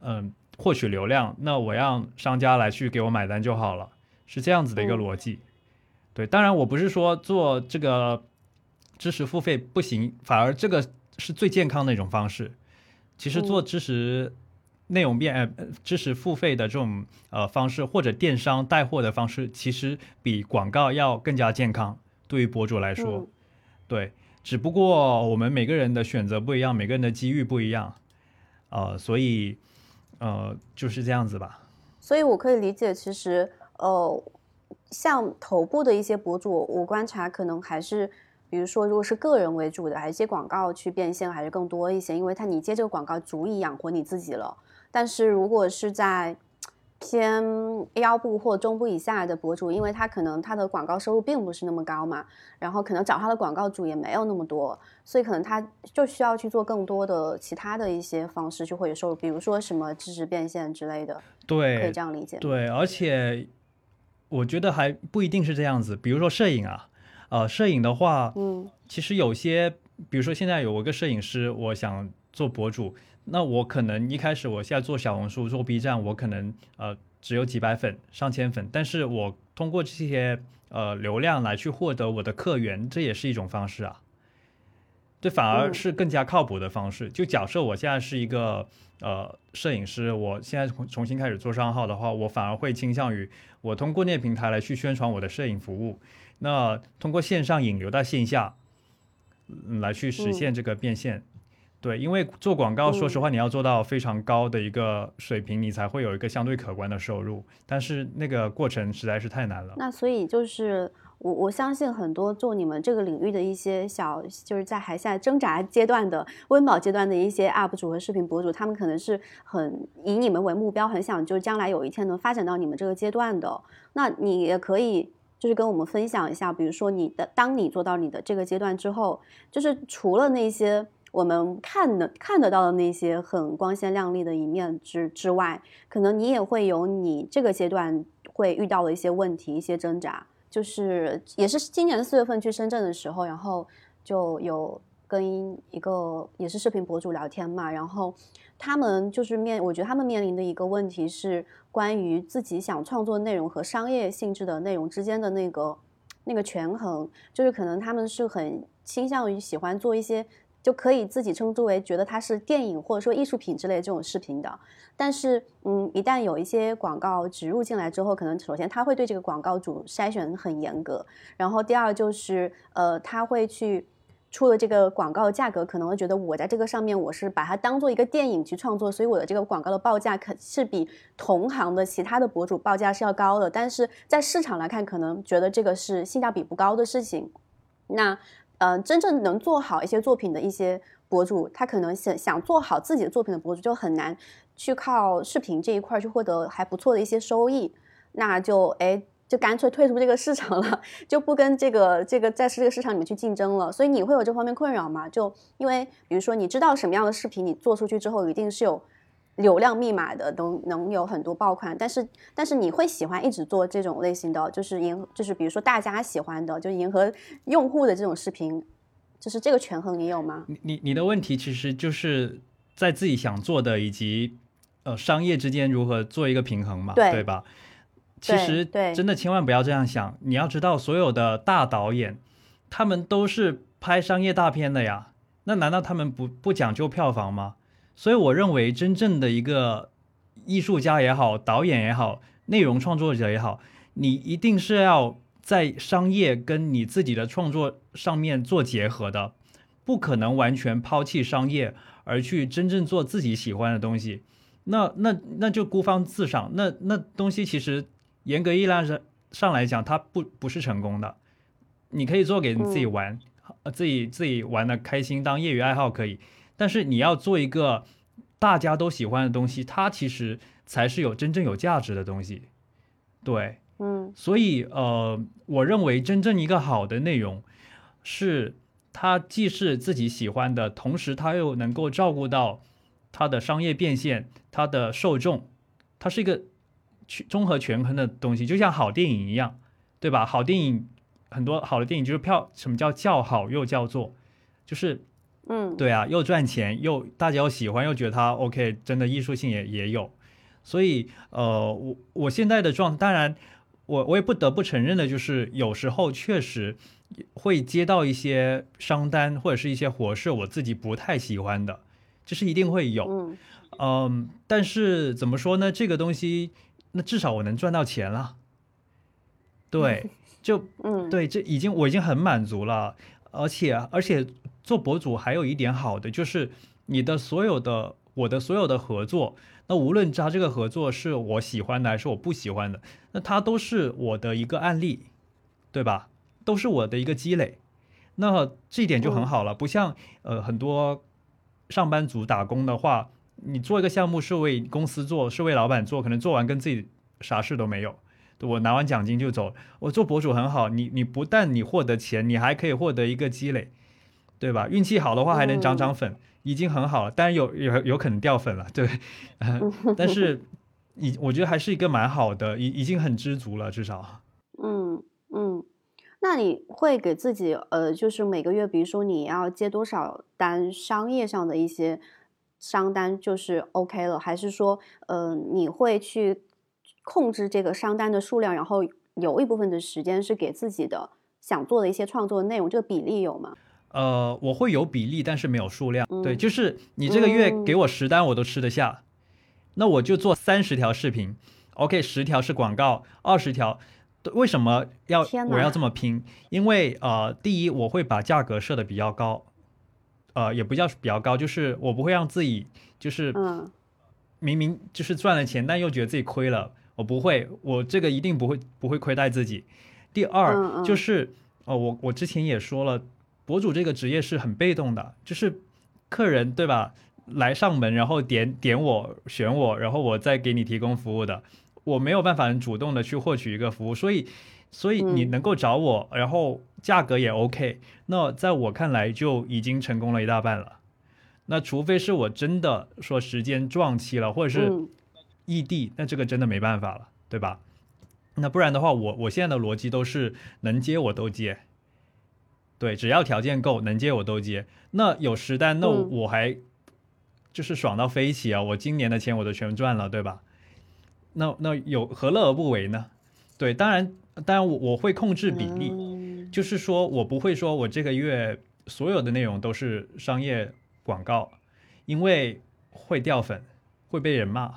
A: 嗯，获取流量。那我让商家来去给我买单就好了，是这样子的一个逻辑。对，当然我不是说做这个知识付费不行，反而这个是最健康的一种方式。其实做知识。内容变呃知识付费的这种呃方式，或者电商带货的方式，其实比广告要更加健康。对于博主来说，对，只不过我们每个人的选择不一样，每个人的机遇不一样，呃，所以呃就是这样子吧。
B: 所以我可以理解，其实呃，像头部的一些博主，我观察可能还是，比如说如果是个人为主的，还是接广告去变现，还是更多一些，因为他你接这个广告足以养活你自己了。但是如果是在偏腰部或中部以下的博主，因为他可能他的广告收入并不是那么高嘛，然后可能找他的广告主也没有那么多，所以可能他就需要去做更多的其他的一些方式去获取收入，比如说什么知识变现之类的。
A: 对，
B: 可以这样理解。
A: 对，而且我觉得还不一定是这样子。比如说摄影啊，呃，摄影的话，嗯，其实有些，比如说现在有一个摄影师，我想做博主。那我可能一开始，我现在做小红书、做 B 站，我可能呃只有几百粉、上千粉，但是我通过这些呃流量来去获得我的客源，这也是一种方式啊。这反而是更加靠谱的方式。就假设我现在是一个呃摄影师，我现在重重新开始做账号的话，我反而会倾向于我通过那些平台来去宣传我的摄影服务，那通过线上引流到线下，来去实现这个变现。对，因为做广告，说实话，你要做到非常高的一个水平，你才会有一个相对可观的收入。但是那个过程实在是太难了。
B: 那所以就是我我相信很多做你们这个领域的一些小，就是在还在挣扎阶段的温饱阶段的一些 UP 主和视频博主，他们可能是很以你们为目标，很想就将来有一天能发展到你们这个阶段的。那你也可以就是跟我们分享一下，比如说你的当你做到你的这个阶段之后，就是除了那些。我们看的看得到的那些很光鲜亮丽的一面之之外，可能你也会有你这个阶段会遇到的一些问题、一些挣扎。就是也是今年的四月份去深圳的时候，然后就有跟一个也是视频博主聊天嘛，然后他们就是面，我觉得他们面临的一个问题是关于自己想创作内容和商业性质的内容之间的那个那个权衡，就是可能他们是很倾向于喜欢做一些。就可以自己称之为觉得它是电影或者说艺术品之类这种视频的，但是嗯，一旦有一些广告植入进来之后，可能首先他会对这个广告主筛选很严格，然后第二就是呃，他会去出了这个广告价格，可能会觉得我在这个上面我是把它当做一个电影去创作，所以我的这个广告的报价可是比同行的其他的博主报价是要高的，但是在市场来看，可能觉得这个是性价比不高的事情，那。嗯，真正能做好一些作品的一些博主，他可能想想做好自己的作品的博主，就很难去靠视频这一块去获得还不错的一些收益，那就哎，就干脆退出这个市场了，就不跟这个这个在这个市场里面去竞争了。所以你会有这方面困扰吗？就因为比如说你知道什么样的视频你做出去之后一定是有。流量密码的能能有很多爆款，但是但是你会喜欢一直做这种类型的，就是迎就是比如说大家喜欢的，就迎合用户的这种视频，就是这个权衡你有吗？
A: 你你你的问题其实就是在自己想做的以及呃商业之间如何做一个平衡嘛，对吧？其实真的千万不要这样想，你要知道所有的大导演他们都是拍商业大片的呀，那难道他们不不讲究票房吗？所以我认为，真正的一个艺术家也好，导演也好，内容创作者也好，你一定是要在商业跟你自己的创作上面做结合的，不可能完全抛弃商业而去真正做自己喜欢的东西。那那那就孤芳自赏，那那东西其实严格意义上上来讲，它不不是成功的。你可以做给你自己玩，自己自己玩的开心，当业余爱好可以。但是你要做一个大家都喜欢的东西，它其实才是有真正有价值的东西，对，
B: 嗯，
A: 所以呃，我认为真正一个好的内容，是它既是自己喜欢的，同时它又能够照顾到它的商业变现、它的受众，它是一个全综合权衡的东西，就像好电影一样，对吧？好电影很多好的电影就是票，什么叫叫好又叫座，就是。
B: 嗯，
A: 对啊，又赚钱，又大家又喜欢，又觉得它 OK，真的艺术性也也有，所以呃，我我现在的状态，当然我我也不得不承认的，就是有时候确实会接到一些商单或者是一些活是我自己不太喜欢的，这是一定会有，嗯，但是怎么说呢？这个东西，那至少我能赚到钱了，对，就
B: 嗯，
A: 对，这已经我已经很满足了，而且而且。做博主还有一点好的，就是你的所有的我的所有的合作，那无论他这个合作是我喜欢的还是我不喜欢的，那他都是我的一个案例，对吧？都是我的一个积累，那这一点就很好了。不像呃很多上班族打工的话，你做一个项目是为公司做，是为老板做，可能做完跟自己啥事都没有，我拿完奖金就走。我做博主很好，你你不但你获得钱，你还可以获得一个积累。对吧？运气好的话还能涨涨粉，已经很好了。当然有有有可能掉粉了，对。但是，已我觉得还是一个蛮好的，已已经很知足了，至少。
B: 嗯嗯，那你会给自己呃，就是每个月，比如说你要接多少单商业上的一些商单，就是 OK 了，还是说呃，你会去控制这个商单的数量，然后有一部分的时间是给自己的想做的一些创作内容，这个比例有吗？
A: 呃，我会有比例，但是没有数量。对，就是你这个月给我十单，我都吃得下，那我就做三十条视频。OK，十条是广告，二十条。为什么要我要这么拼？因为呃，第一，我会把价格设的比较高，呃，也不叫比较高，就是我不会让自己就是明明就是赚了钱，但又觉得自己亏了。我不会，我这个一定不会不会亏待自己。第二就是哦，我我之前也说了。博主这个职业是很被动的，就是客人对吧？来上门，然后点点我选我，然后我再给你提供服务的，我没有办法很主动的去获取一个服务，所以所以你能够找我，然后价格也 OK，那在我看来就已经成功了一大半了。那除非是我真的说时间撞期了，或者是异地，那这个真的没办法了，对吧？那不然的话，我我现在的逻辑都是能接我都接，对，只要条件够，能接我都接。那有实单，那我还就是爽到飞起啊！我今年的钱我都全赚了，对吧？那那有何乐而不为呢？对，当然当然我我会控制比例，就是说我不会说我这个月所有的内容都是商业广告，因为会掉粉，会被人骂，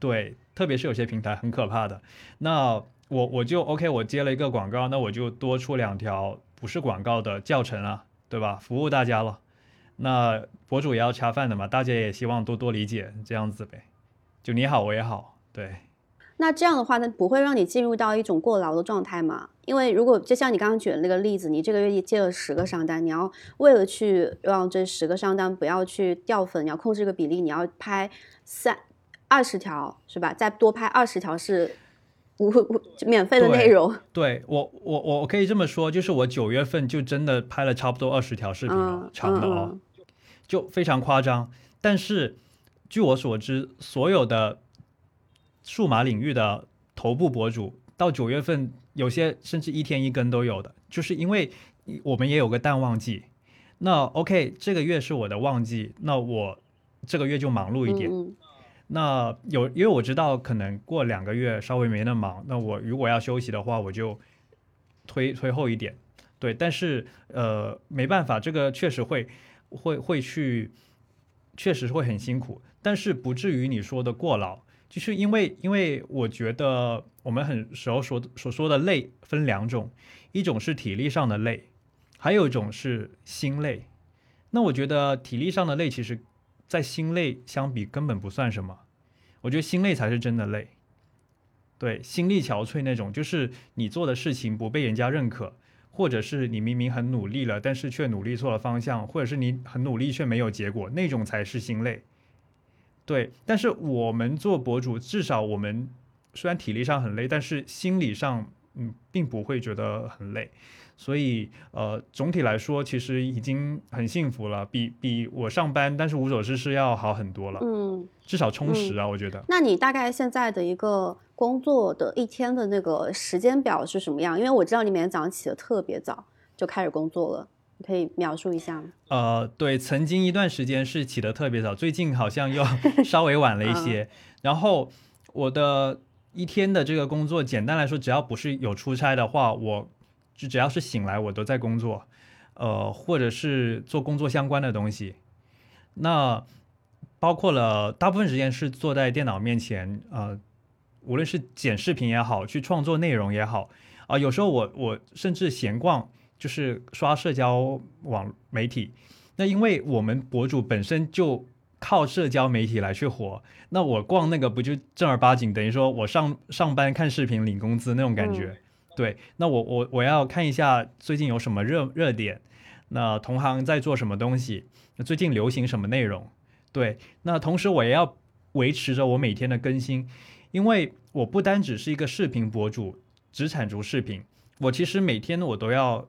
A: 对。特别是有些平台很可怕的，那我我就 OK，我接了一个广告，那我就多出两条不是广告的教程啊，对吧？服务大家了。那博主也要恰饭的嘛，大家也希望多多理解这样子呗。就你好我也好，对。
B: 那这样的话呢，不会让你进入到一种过劳的状态吗？因为如果就像你刚刚举的那个例子，你这个月接了十个商单，你要为了去让这十个商单不要去掉粉，你要控制个比例，你要拍三。二十条是吧？再多拍二十条是无无免费的内容。
A: 对我，我我可以这么说，就是我九月份就真的拍了差不多二十条视频了，长的哦，就非常夸张。但是据我所知，所有的数码领域的头部博主到九月份，有些甚至一天一根都有的，就是因为我们也有个淡旺季。那 OK，这个月是我的旺季，那我这个月就忙碌一点。那有，因为我知道可能过两个月稍微没那么忙，那我如果要休息的话，我就推推后一点，对。但是呃，没办法，这个确实会会会去，确实会很辛苦，但是不至于你说的过劳，就是因为因为我觉得我们很时候所所说的累分两种，一种是体力上的累，还有一种是心累。那我觉得体力上的累其实。在心累相比根本不算什么，我觉得心累才是真的累。对，心力憔悴那种，就是你做的事情不被人家认可，或者是你明明很努力了，但是却努力错了方向，或者是你很努力却没有结果，那种才是心累。对，但是我们做博主，至少我们虽然体力上很累，但是心理上嗯并不会觉得很累。所以，呃，总体来说，其实已经很幸福了，比比我上班但是无所事事要好很多了。嗯，至少充实啊，我觉得。
B: 那你大概现在的一个工作的一天的那个时间表是什么样？因为我知道你每天早上起的特别早就开始工作了，你可以描述一下吗？
A: 呃，对，曾经一段时间是起得特别早，最近好像又 稍微晚了一些。然后我的一天的这个工作，简单来说，只要不是有出差的话，我。就只要是醒来，我都在工作，呃，或者是做工作相关的东西。那包括了大部分时间是坐在电脑面前，呃，无论是剪视频也好，去创作内容也好，啊，有时候我我甚至闲逛，就是刷社交网媒体。那因为我们博主本身就靠社交媒体来去火，那我逛那个不就正儿八经等于说我上上班看视频领工资那种感觉。对，那我我我要看一下最近有什么热热点，那同行在做什么东西，那最近流行什么内容？对，那同时我也要维持着我每天的更新，因为我不单只是一个视频博主，只产出视频，我其实每天我都要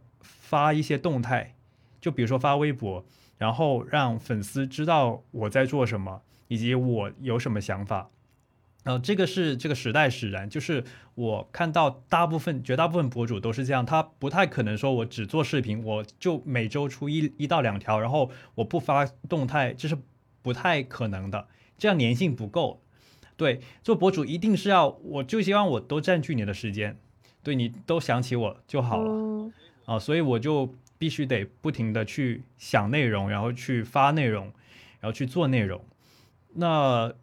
A: 发一些动态，就比如说发微博，然后让粉丝知道我在做什么，以及我有什么想法。呃，这个是这个时代使然，就是我看到大部分、绝大部分博主都是这样，他不太可能说我只做视频，我就每周出一一到两条，然后我不发动态，这是不太可能的，这样粘性不够。对，做博主一定是要，我就希望我都占据你的时间，对你都想起我就好了啊，所以我就必须得不停的去想内容，然后去发内容，然后去做内容，那。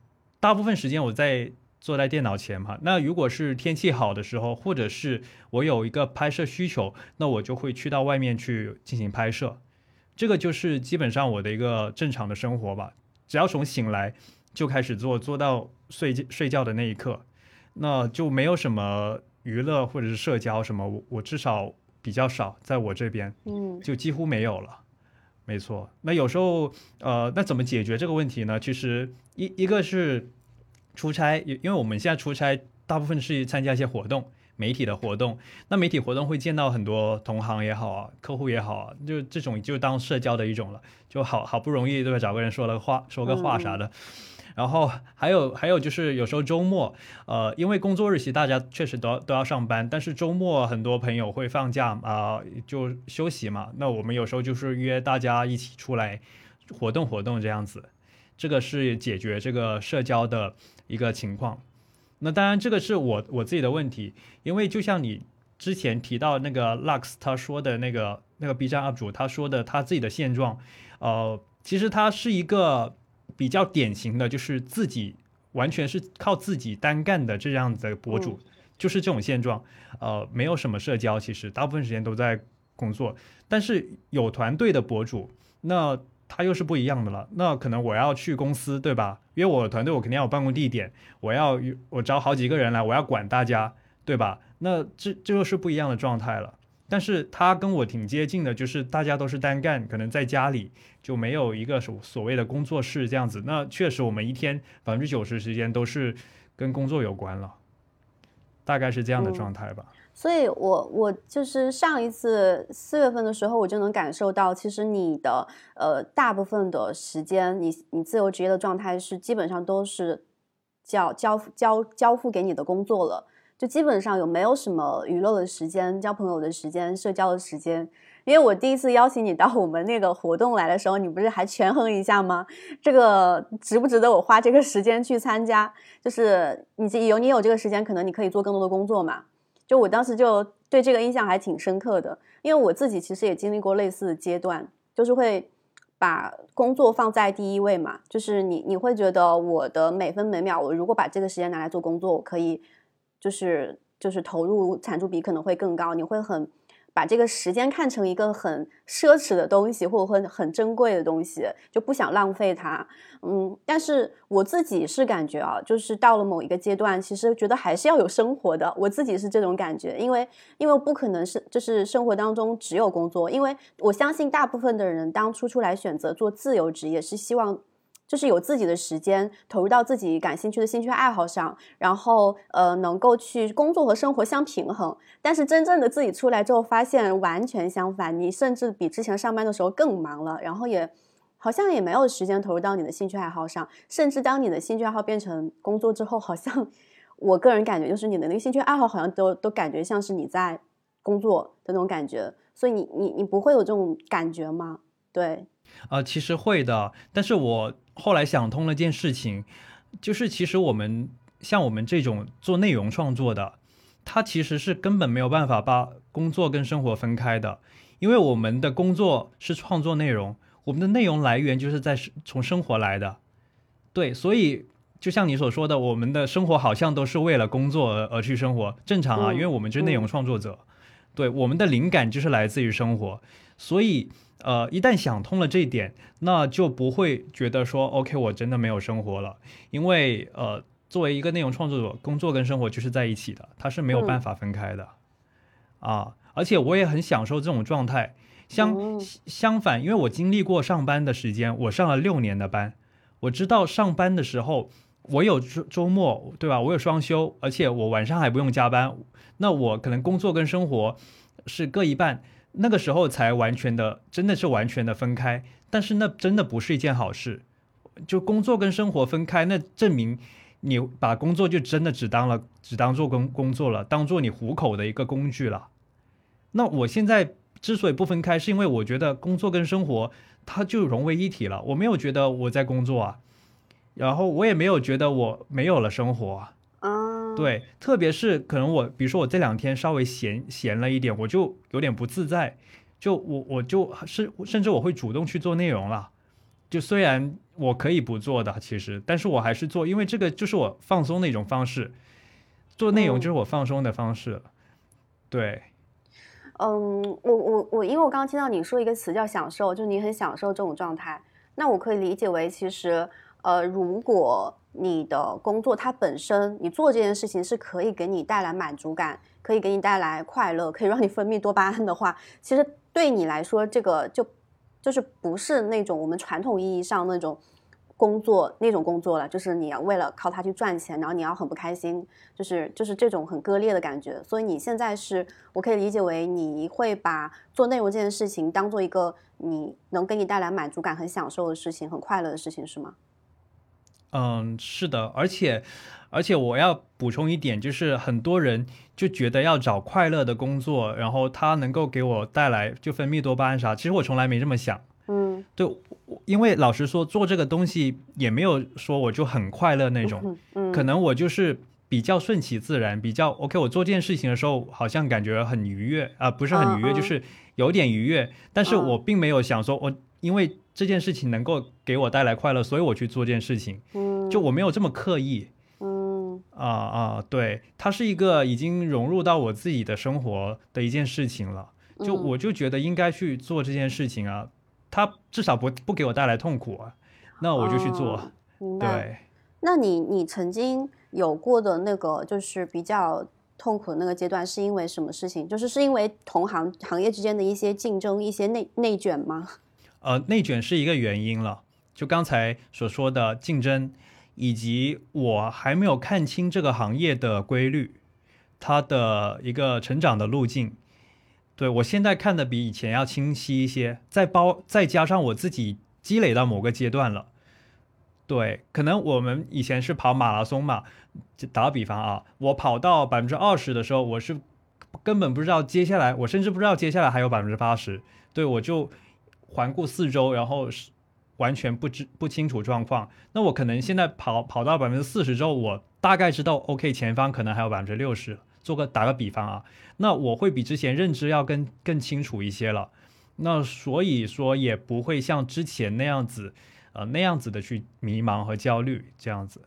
A: 大部分时间我在坐在电脑前嘛，那如果是天气好的时候，或者是我有一个拍摄需求，那我就会去到外面去进行拍摄。这个就是基本上我的一个正常的生活吧。只要从醒来就开始做，做到睡睡觉的那一刻，那就没有什么娱乐或者是社交什么，我我至少比较少，在我这边，嗯，就几乎没有了。没错，那有时候，呃，那怎么解决这个问题呢？其实一一个是出差，因因为我们现在出差大部分是参加一些活动，媒体的活动。那媒体活动会见到很多同行也好啊，客户也好啊，就这种就当社交的一种了，就好好不容易对吧？找个人说了话，说个话啥的。然后还有还有就是有时候周末，呃，因为工作日期大家确实都都要上班，但是周末很多朋友会放假啊，就休息嘛。那我们有时候就是约大家一起出来活动活动这样子，这个是解决这个社交的一个情况。那当然这个是我我自己的问题，因为就像你之前提到那个 Lux 他说的那个那个 B 站 UP 主他说的他自己的现状，呃，其实他是一个。比较典型的就是自己完全是靠自己单干的这样的博主，就是这种现状。呃，没有什么社交，其实大部分时间都在工作。但是有团队的博主，那他又是不一样的了。那可能我要去公司，对吧？因为我团队我肯定要有办公地点，我要我招好几个人来，我要管大家，对吧？那这这又是不一样的状态了。但是他跟我挺接近的，就是大家都是单干，可能在家里就没有一个所所谓的工作室这样子。那确实，我们一天百分之九十时间都是跟工作有关了，大概是这样的状态吧。
B: 所以，我我就是上一次四月份的时候，我就能感受到，其实你的呃大部分的时间，你你自由职业的状态是基本上都是交交交交付给你的工作了。就基本上有没有什么娱乐的时间、交朋友的时间、社交的时间？因为我第一次邀请你到我们那个活动来的时候，你不是还权衡一下吗？这个值不值得我花这个时间去参加？就是你有你有这个时间，可能你可以做更多的工作嘛。就我当时就对这个印象还挺深刻的，因为我自己其实也经历过类似的阶段，就是会把工作放在第一位嘛。就是你你会觉得我的每分每秒，我如果把这个时间拿来做工作，我可以。就是就是投入产出比可能会更高，你会很把这个时间看成一个很奢侈的东西，或者会很珍贵的东西，就不想浪费它。嗯，但是我自己是感觉啊，就是到了某一个阶段，其实觉得还是要有生活的。我自己是这种感觉，因为因为不可能是就是生活当中只有工作，因为我相信大部分的人当初出来选择做自由职业，是希望。就是有自己的时间投入到自己感兴趣的兴趣爱好上，然后呃能够去工作和生活相平衡。但是真正的自己出来之后，发现完全相反，你甚至比之前上班的时候更忙了，然后也好像也没有时间投入到你的兴趣爱好上。甚至当你的兴趣爱好变成工作之后，好像我个人感觉就是你的那个兴趣爱好好像都都感觉像是你在工作的那种感觉。所以你你你不会有这种感觉吗？对，
A: 啊，其实会的，但是我。后来想通了件事情，就是其实我们像我们这种做内容创作的，他其实是根本没有办法把工作跟生活分开的，因为我们的工作是创作内容，我们的内容来源就是在从生活来的，对，所以就像你所说的，我们的生活好像都是为了工作而而去生活，正常啊，因为我们就是内容创作者，对，我们的灵感就是来自于生活，所以。呃，一旦想通了这一点，那就不会觉得说，OK，我真的没有生活了，因为呃，作为一个内容创作者，工作跟生活就是在一起的，它是没有办法分开的，啊，而且我也很享受这种状态。相相反，因为我经历过上班的时间，我上了六年的班，我知道上班的时候，我有周周末，对吧？我有双休，而且我晚上还不用加班，那我可能工作跟生活是各一半。那个时候才完全的，真的是完全的分开，但是那真的不是一件好事。就工作跟生活分开，那证明你把工作就真的只当了，只当做工工作了，当做你糊口的一个工具了。那我现在之所以不分开，是因为我觉得工作跟生活它就融为一体了。我没有觉得我在工作啊，然后我也没有觉得我没有了生活啊。对，特别是可能我，比如说我这两天稍微闲闲了一点，我就有点不自在，就我我就是甚至我会主动去做内容了，就虽然我可以不做的，其实，但是我还是做，因为这个就是我放松的一种方式，做内容就是我放松的方式，对。
B: 嗯，我我我，因为我刚刚听到你说一个词叫享受，就你很享受这种状态，那我可以理解为其实，呃，如果。你的工作它本身，你做这件事情是可以给你带来满足感，可以给你带来快乐，可以让你分泌多巴胺的话，其实对你来说，这个就就是不是那种我们传统意义上那种工作那种工作了，就是你要为了靠它去赚钱，然后你要很不开心，就是就是这种很割裂的感觉。所以你现在是我可以理解为你会把做内容这件事情当做一个你能给你带来满足感、很享受的事情、很快乐的事情，是吗？
A: 嗯，是的，而且而且我要补充一点，就是很多人就觉得要找快乐的工作，然后它能够给我带来就分泌多巴胺啥，其实我从来没这么想。
B: 嗯，
A: 对，因为老实说，做这个东西也没有说我就很快乐那种，
B: 嗯，
A: 可能我就是比较顺其自然，比较 OK。我做这件事情的时候，好像感觉很愉悦啊，不是很愉悦，就是有点愉悦。但是我并没有想说，我因为这件事情能够给我带来快乐，所以我去做这件事情。
B: 嗯，
A: 就我没有这么刻意。
B: 嗯，
A: 啊啊，对，它是一个已经融入到我自己的生活的一件事情了。就我就觉得应该去做这件事情啊。它至少不不给我带来痛苦啊，那我就去做。对，
B: 那你你曾经有过的那个就是比较痛苦的那个阶段，是因为什么事情？就是是因为同行行业之间的一些竞争、一些内内卷吗？
A: 呃，内卷是一个原因了，就刚才所说的竞争，以及我还没有看清这个行业的规律，它的一个成长的路径。对我现在看的比以前要清晰一些，再包再加上我自己积累到某个阶段了，对，可能我们以前是跑马拉松嘛，打个比方啊，我跑到百分之二十的时候，我是根本不知道接下来，我甚至不知道接下来还有百分之八十，对我就环顾四周，然后是完全不知不清楚状况。那我可能现在跑跑到百分之四十之后，我大概知道，OK，前方可能还有百分之六十。做个打个比方啊，那我会比之前认知要更更清楚一些了，那所以说也不会像之前那样子，呃那样子的去迷茫和焦虑这样子。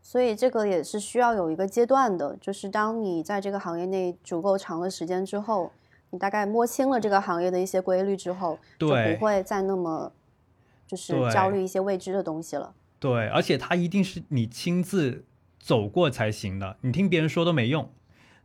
B: 所以这个也是需要有一个阶段的，就是当你在这个行业内足够长的时间之后，你大概摸清了这个行业的一些规律之后，就不会再那么就是焦虑一些未知的东西了。
A: 对，而且它一定是你亲自走过才行的，你听别人说都没用。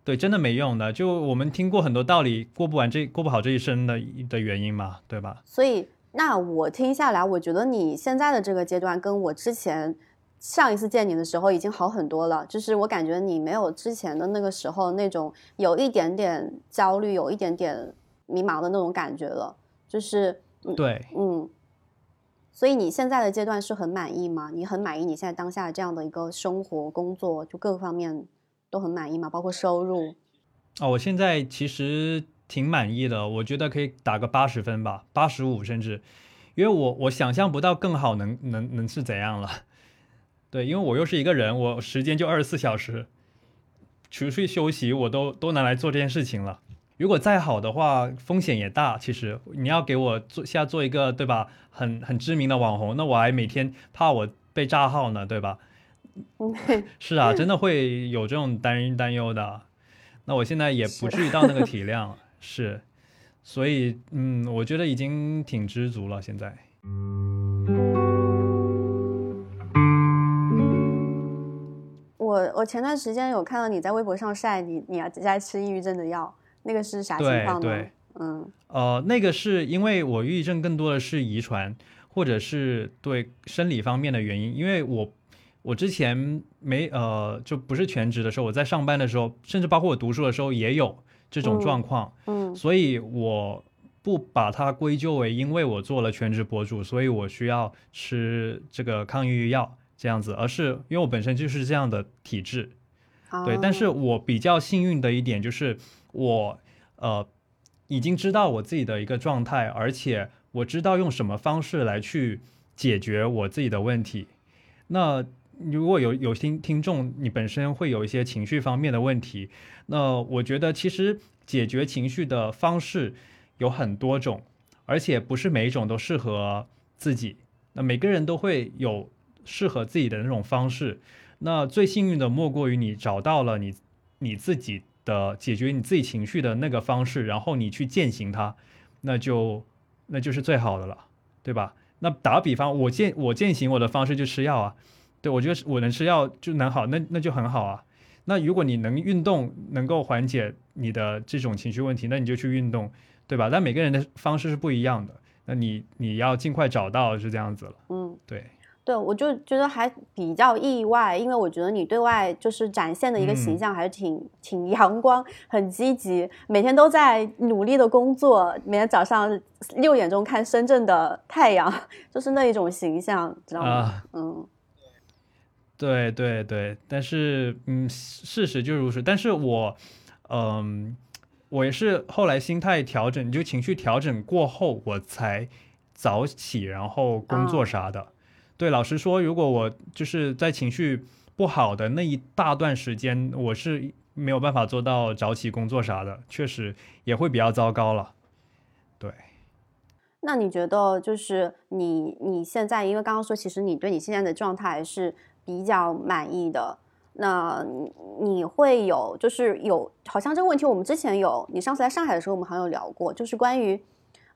A: 对，真的没用的。就我们听过很多道理，过不完这过不好这一生的的原因嘛，对吧？
B: 所以，那我听下来，我觉得你现在的这个阶段，跟我之前上一次见你的时候已经好很多了。就是我感觉你没有之前的那个时候那种有一点点焦虑、有一点点迷茫的那种感觉了。就是，
A: 对，
B: 嗯。所以你现在的阶段是很满意吗？你很满意你现在当下这样的一个生活、工作，就各个方面？都很满意吗？包括收入？
A: 哦，我现在其实挺满意的，我觉得可以打个八十分吧，八十五甚至，因为我我想象不到更好能能能是怎样了。对，因为我又是一个人，我时间就二十四小时，除去休息我都都拿来做这件事情了。如果再好的话，风险也大。其实你要给我做下做一个对吧，很很知名的网红，那我还每天怕我被炸号呢，对吧？是啊，真的会有这种担担忧的。那我现在也不至于到那个 体量，是，所以嗯，我觉得已经挺知足了。现在，
B: 我我前段时间有看到你在微博上晒你你在吃抑郁症的药，那个是啥情况
A: 呢？对，
B: 嗯，
A: 呃，那个是因为我抑郁症更多的是遗传，或者是对生理方面的原因，因为我。我之前没呃，就不是全职的时候，我在上班的时候，甚至包括我读书的时候也有这种状况，
B: 嗯，
A: 所以我不把它归咎为因为我做了全职博主，所以我需要吃这个抗抑郁药这样子，而是因为我本身就是这样的体质，对，但是我比较幸运的一点就是我呃已经知道我自己的一个状态，而且我知道用什么方式来去解决我自己的问题，那。如果有有听听众，你本身会有一些情绪方面的问题，那我觉得其实解决情绪的方式有很多种，而且不是每一种都适合自己。那每个人都会有适合自己的那种方式。那最幸运的莫过于你找到了你你自己的解决你自己情绪的那个方式，然后你去践行它，那就那就是最好的了，对吧？那打个比方，我践我践行我的方式就吃药啊。对，我觉得我能吃药就能好，那那就很好啊。那如果你能运动，能够缓解你的这种情绪问题，那你就去运动，对吧？但每个人的方式是不一样的，那你你要尽快找到是这样子了。
B: 嗯，
A: 对，
B: 对，我就觉得还比较意外，因为我觉得你对外就是展现的一个形象还是挺挺阳光、很积极，每天都在努力的工作，每天早上六点钟看深圳的太阳，就是那一种形象，知道吗？嗯，
A: 对对对，但是嗯，事实就如此。但是我，嗯，我也是后来心态调整，就情绪调整过后，我才早起，然后工作啥的。对，老实说，如果我就是在情绪不好的那一大段时间，我是没有办法做到早起工作啥的，确实也会比较糟糕了。对。
B: 那你觉得，就是你你现在，因为刚刚说，其实你对你现在的状态是比较满意的，那你会有，就是有，好像这个问题我们之前有，你上次来上海的时候，我们好像有聊过，就是关于。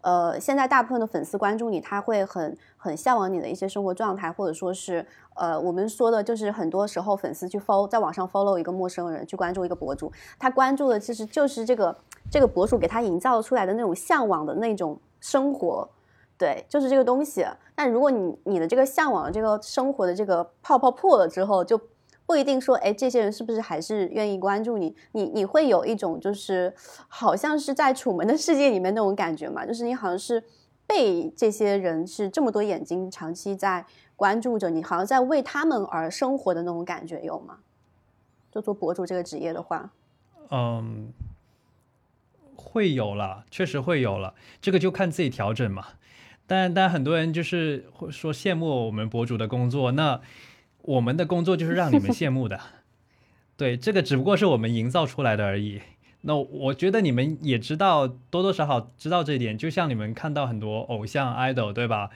B: 呃，现在大部分的粉丝关注你，他会很很向往你的一些生活状态，或者说是，呃，我们说的就是很多时候粉丝去 follow 在网上 follow 一个陌生人，去关注一个博主，他关注的其实就是这个这个博主给他营造出来的那种向往的那种生活，对，就是这个东西。但如果你你的这个向往的这个生活的这个泡泡破了之后，就。不一定说，哎，这些人是不是还是愿意关注你？你你会有一种就是，好像是在楚门的世界里面那种感觉嘛？就是你好像是被这些人是这么多眼睛长期在关注着你，好像在为他们而生活的那种感觉有吗？就做博主这个职业的话，
A: 嗯，会有了，确实会有了，这个就看自己调整嘛。但但很多人就是会说羡慕我们博主的工作，那。我们的工作就是让你们羡慕的，对，这个只不过是我们营造出来的而已。那我觉得你们也知道，多多少少知道这一点。就像你们看到很多偶像 idol，对吧？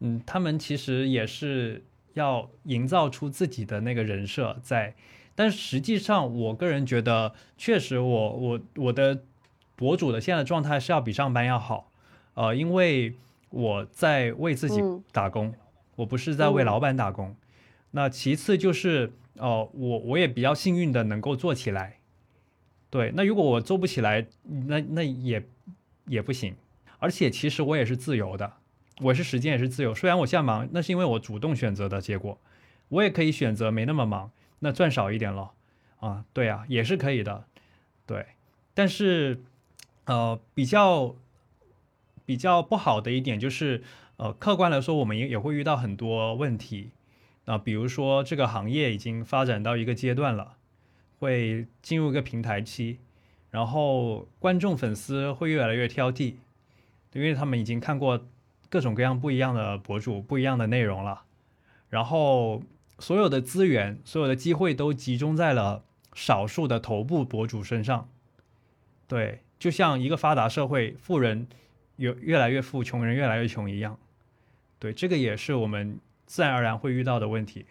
A: 嗯，他们其实也是要营造出自己的那个人设在。但实际上，我个人觉得，确实，我我我的博主的现在状态是要比上班要好。呃，因为我在为自己打工，我不是在为老板打工。那其次就是，哦，我我也比较幸运的能够做起来，对。那如果我做不起来，那那也也不行。而且其实我也是自由的，我是时间也是自由。虽然我现在忙，那是因为我主动选择的结果。我也可以选择没那么忙，那赚少一点咯。啊，对啊，也是可以的，对。但是，呃，比较比较不好的一点就是，呃，客观来说，我们也也会遇到很多问题。那比如说，这个行业已经发展到一个阶段了，会进入一个平台期，然后观众粉丝会越来越挑剔，因为他们已经看过各种各样不一样的博主、不一样的内容了，然后所有的资源、所有的机会都集中在了少数的头部博主身上。对，就像一个发达社会，富人有越来越富，穷人越来越穷一样。对，这个也是我们。自然而然会遇到的问题，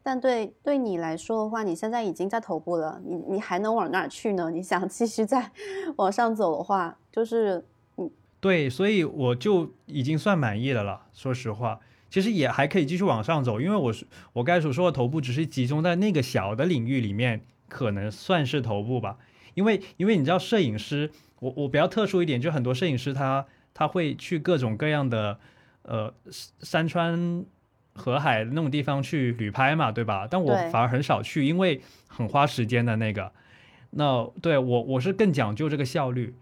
B: 但对对你来说的话，你现在已经在头部了，你你还能往哪去呢？你想继续再 往上走的话，就是嗯，
A: 对，所以我就已经算满意的了。说实话，其实也还可以继续往上走，因为我是我该所说的头部，只是集中在那个小的领域里面，可能算是头部吧。因为因为你知道，摄影师，我我比较特殊一点，就很多摄影师他他会去各种各样的呃山川。河海那种地方去旅拍嘛，对吧？但我反而很少去，因为很花时间的那个。那对我我是更讲究这个效率，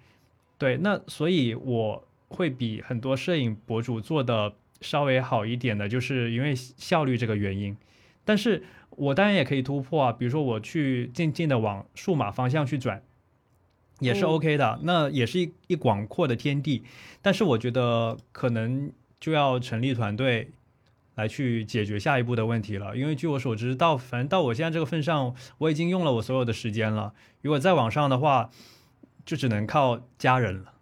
A: 对，那所以我会比很多摄影博主做的稍微好一点的，就是因为效率这个原因。但是我当然也可以突破啊，比如说我去渐渐的往数码方向去转，也是 OK 的。那也是一一广阔的天地，但是我觉得可能就要成立团队。来去解决下一步的问题了，因为据我所知，到反正到我现在这个份上，我已经用了我所有的时间了。如果再往上的话，就只能靠加人了，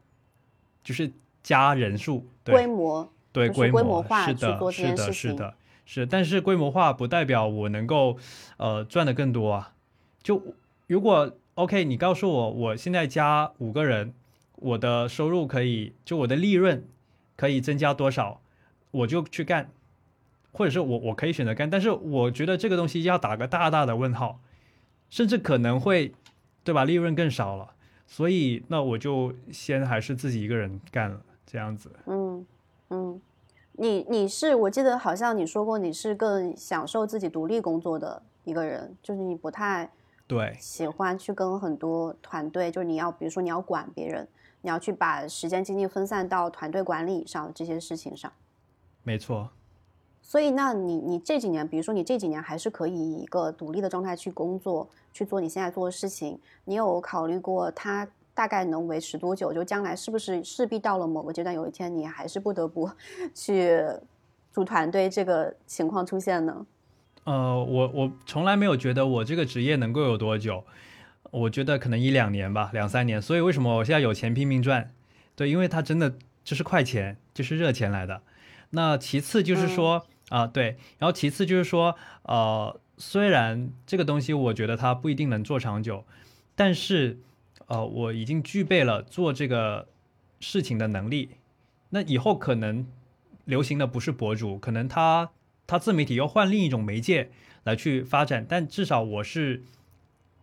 A: 就是加人数，
B: 规模，
A: 对规
B: 模
A: 化是的，是的，是的，是。但是规模化不代表我能够呃赚的更多啊。就如果 OK，你告诉我，我现在加五个人，我的收入可以，就我的利润可以增加多少，我就去干。或者是我我可以选择干，但是我觉得这个东西要打个大大的问号，甚至可能会，对吧？利润更少了，所以那我就先还是自己一个人干了这样子。
B: 嗯嗯，你你是我记得好像你说过你是更享受自己独立工作的一个人，就是你不太
A: 对
B: 喜欢去跟很多团队，就是你要比如说你要管别人，你要去把时间精力分散到团队管理上这些事情上。
A: 没错。
B: 所以，那你你这几年，比如说你这几年还是可以以一个独立的状态去工作，去做你现在做的事情。你有考虑过它大概能维持多久？就将来是不是势必到了某个阶段，有一天你还是不得不 去组团队这个情况出现呢？
A: 呃，我我从来没有觉得我这个职业能够有多久，我觉得可能一两年吧，两三年。所以为什么我现在有钱拼命赚？对，因为它真的就是快钱，就是热钱来的。那其次就是说。啊，对，然后其次就是说，呃，虽然这个东西我觉得它不一定能做长久，但是，呃，我已经具备了做这个事情的能力。那以后可能流行的不是博主，可能他他自媒体要换另一种媒介来去发展，但至少我是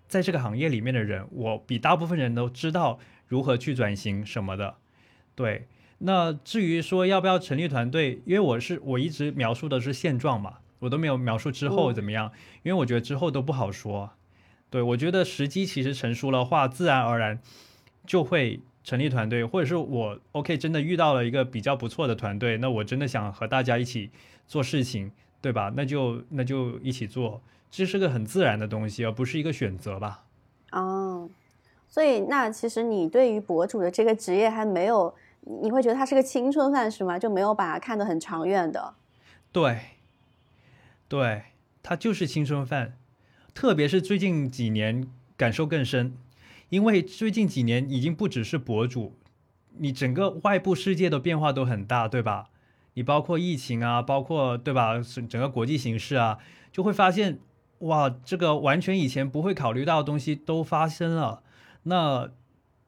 A: 在这个行业里面的人，我比大部分人都知道如何去转型什么的，对。那至于说要不要成立团队，因为我是我一直描述的是现状嘛，我都没有描述之后怎么样，因为我觉得之后都不好说。对我觉得时机其实成熟了话，自然而然就会成立团队，或者是我 OK 真的遇到了一个比较不错的团队，那我真的想和大家一起做事情，对吧？那就那就一起做，这是个很自然的东西，而不是一个选择吧。
B: 哦，所以那其实你对于博主的这个职业还没有。你会觉得他是个青春饭是吗？就没有把它看得很长远的。
A: 对，对，他就是青春饭，特别是最近几年感受更深，因为最近几年已经不只是博主，你整个外部世界的变化都很大，对吧？你包括疫情啊，包括对吧？整整个国际形势啊，就会发现哇，这个完全以前不会考虑到的东西都发生了，那。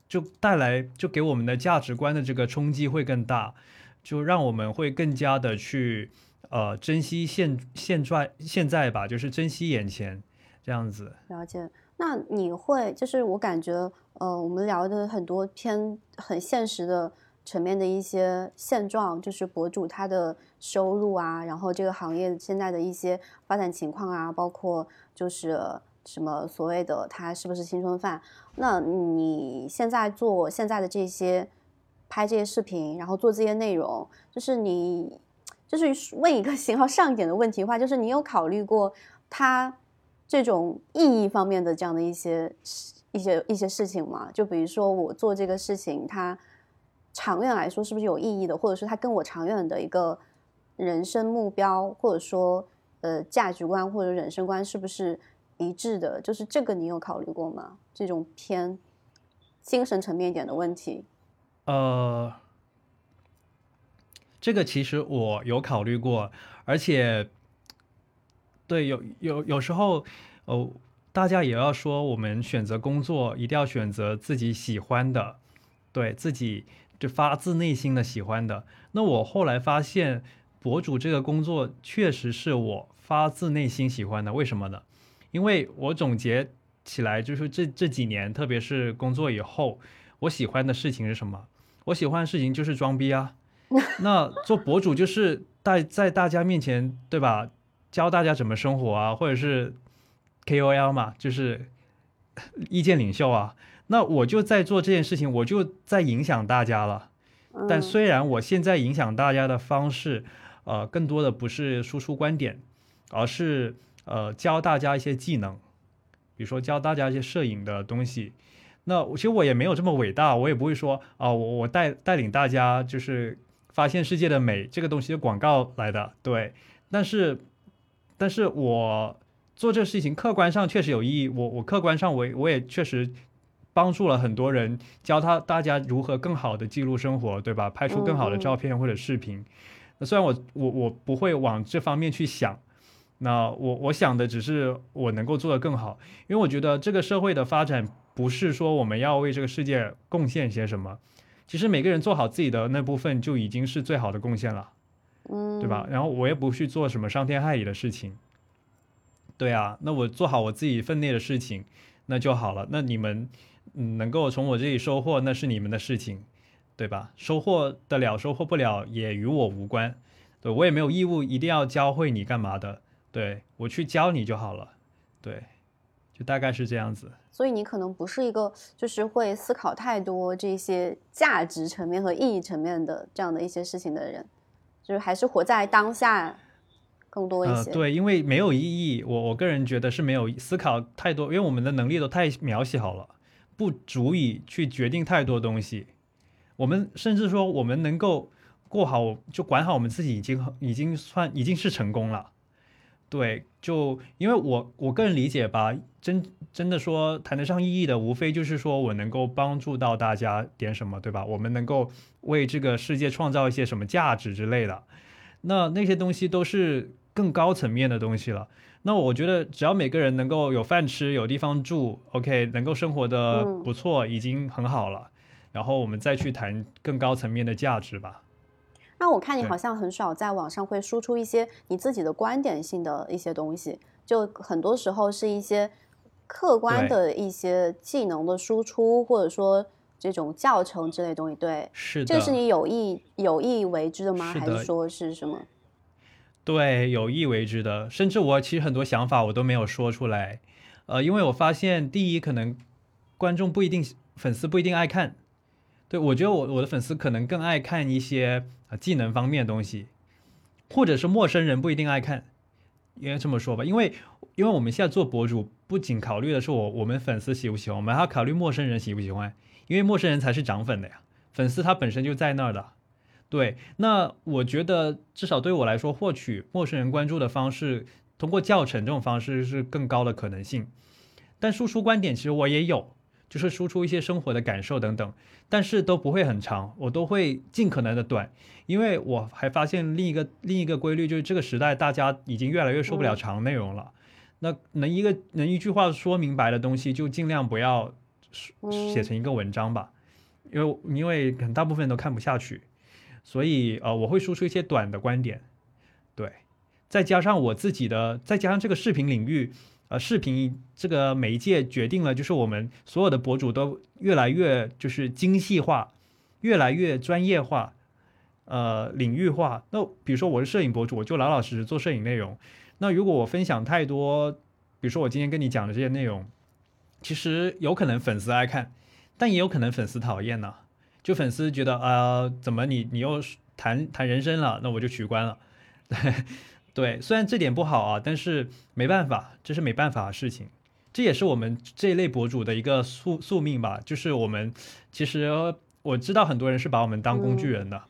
A: 就带来就给我们的价值观的这个冲击会更大，就让我们会更加的去呃珍惜现现在现在吧，就是珍惜眼前这样子。
B: 了解。那你会就是我感觉呃我们聊的很多偏很现实的层面的一些现状，就是博主他的收入啊，然后这个行业现在的一些发展情况啊，包括就是。什么所谓的他是不是青春饭？那你现在做现在的这些拍这些视频，然后做这些内容，就是你就是问一个 信号上一点的问题的话，就是你有考虑过他这种意义方面的这样的一些一些一些事情吗？就比如说我做这个事情，它长远来说是不是有意义的，或者是它跟我长远的一个人生目标，或者说呃价值观或者人生观是不是？一致的，就是这个，你有考虑过吗？这种偏精神层面一点的问题。
A: 呃，这个其实我有考虑过，而且，对，有有有时候，哦，大家也要说，我们选择工作一定要选择自己喜欢的，对自己就发自内心的喜欢的。那我后来发现，博主这个工作确实是我发自内心喜欢的，为什么呢？因为我总结起来，就是这这几年，特别是工作以后，我喜欢的事情是什么？我喜欢的事情就是装逼啊。那做博主就是大在大家面前，对吧？教大家怎么生活啊，或者是 KOL 嘛，就是 意见领袖啊。那我就在做这件事情，我就在影响大家了。但虽然我现在影响大家的方式，呃，更多的不是输出观点，而是。呃，教大家一些技能，比如说教大家一些摄影的东西。那其实我也没有这么伟大，我也不会说啊，我我带带领大家就是发现世界的美这个东西的广告来的。对，但是，但是我做这个事情客观上确实有意义。我我客观上我我也确实帮助了很多人，教他大家如何更好的记录生活，对吧？拍出更好的照片或者视频。那虽然我我我不会往这方面去想。那我我想的只是我能够做得更好，因为我觉得这个社会的发展不是说我们要为这个世界贡献些什么，其实每个人做好自己的那部分就已经是最好的贡献了，
B: 嗯，
A: 对吧？然后我也不去做什么伤天害理的事情，对啊，那我做好我自己分内的事情，那就好了。那你们嗯能够从我这里收获，那是你们的事情，对吧？收获得了收获不了也与我无关。对我也没有义务一定要教会你干嘛的，对我去教你就好了，对，就大概是这样子。
B: 所以你可能不是一个就是会思考太多这些价值层面和意义层面的这样的一些事情的人，就是还是活在当下更多一些。
A: 呃，对，因为没有意义，我我个人觉得是没有思考太多，因为我们的能力都太渺小了，不足以去决定太多东西。我们甚至说，我们能够过好就管好我们自己，已经已经算已经是成功了。对，就因为我我个人理解吧，真真的说谈得上意义的，无非就是说我能够帮助到大家点什么，对吧？我们能够为这个世界创造一些什么价值之类的，那那些东西都是更高层面的东西了。那我觉得只要每个人能够有饭吃，有地方住，OK，能够生活的不错，已经很好了。然后我们再去谈更高层面的价值吧。
B: 那我看你好像很少在网上会输出一些你自己的观点性的一些东西，就很多时候是一些客观的一些技能的输出，或者说这种教程之类东西。对，
A: 是的，
B: 这个是你有意有意为之的吗？
A: 是
B: 还是说是什么？
A: 对，有意为之的。甚至我其实很多想法我都没有说出来，呃，因为我发现第一，可能观众不一定，粉丝不一定爱看。对，我觉得我我的粉丝可能更爱看一些啊技能方面的东西，或者是陌生人不一定爱看，应该这么说吧。因为因为我们现在做博主，不仅考虑的是我我们粉丝喜不喜欢，我们还要考虑陌生人喜不喜欢，因为陌生人才是涨粉的呀，粉丝他本身就在那儿的。对，那我觉得至少对我来说，获取陌生人关注的方式，通过教程这种方式是更高的可能性。但输出观点其实我也有。就是输出一些生活的感受等等，但是都不会很长，我都会尽可能的短，因为我还发现另一个另一个规律，就是这个时代大家已经越来越受不了长内容了，那能一个能一句话说明白的东西，就尽量不要写成一个文章吧，因为因为很大部分人都看不下去，所以呃我会输出一些短的观点，对，再加上我自己的，再加上这个视频领域。呃，视频这个媒介决定了，就是我们所有的博主都越来越就是精细化，越来越专业化，呃，领域化。那比如说我是摄影博主，我就老老实实做摄影内容。那如果我分享太多，比如说我今天跟你讲的这些内容，其实有可能粉丝爱看，但也有可能粉丝讨厌呢。就粉丝觉得啊，怎么你你又谈谈人生了，那我就取关了。对，虽然这点不好啊，但是没办法，这是没办法的事情。这也是我们这一类博主的一个宿宿命吧。就是我们其实我知道很多人是把我们当工具人的，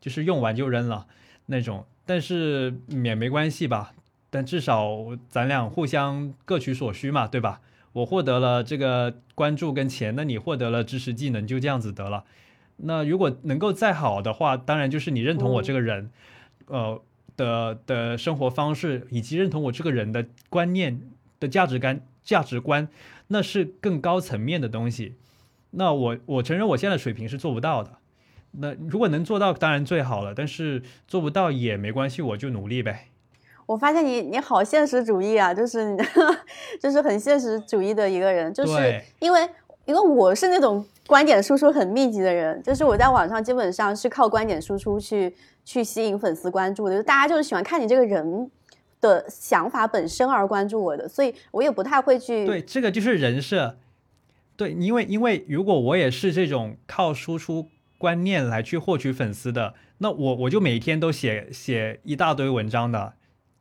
A: 就是用完就扔了那种。但是也没关系吧。但至少咱俩互相各取所需嘛，对吧？我获得了这个关注跟钱，那你获得了知识技能，就这样子得了。那如果能够再好的话，当然就是你认同我这个人，呃。的的生活方式，以及认同我这个人的观念的价值观价值观，那是更高层面的东西。那我我承认我现在水平是做不到的。那如果能做到，当然最好了。但是做不到也没关系，我就努力呗。
B: 我发现你你好现实主义啊，就是 就是很现实主义的一个人，就是因为因为我是那种观点输出很密集的人，就是我在网上基本上是靠观点输出去。去吸引粉丝关注的，就大家就是喜欢看你这个人的想法本身而关注我的，所以我也不太会去。
A: 对，这个就是人设。对，因为因为如果我也是这种靠输出观念来去获取粉丝的，那我我就每天都写写一大堆文章的，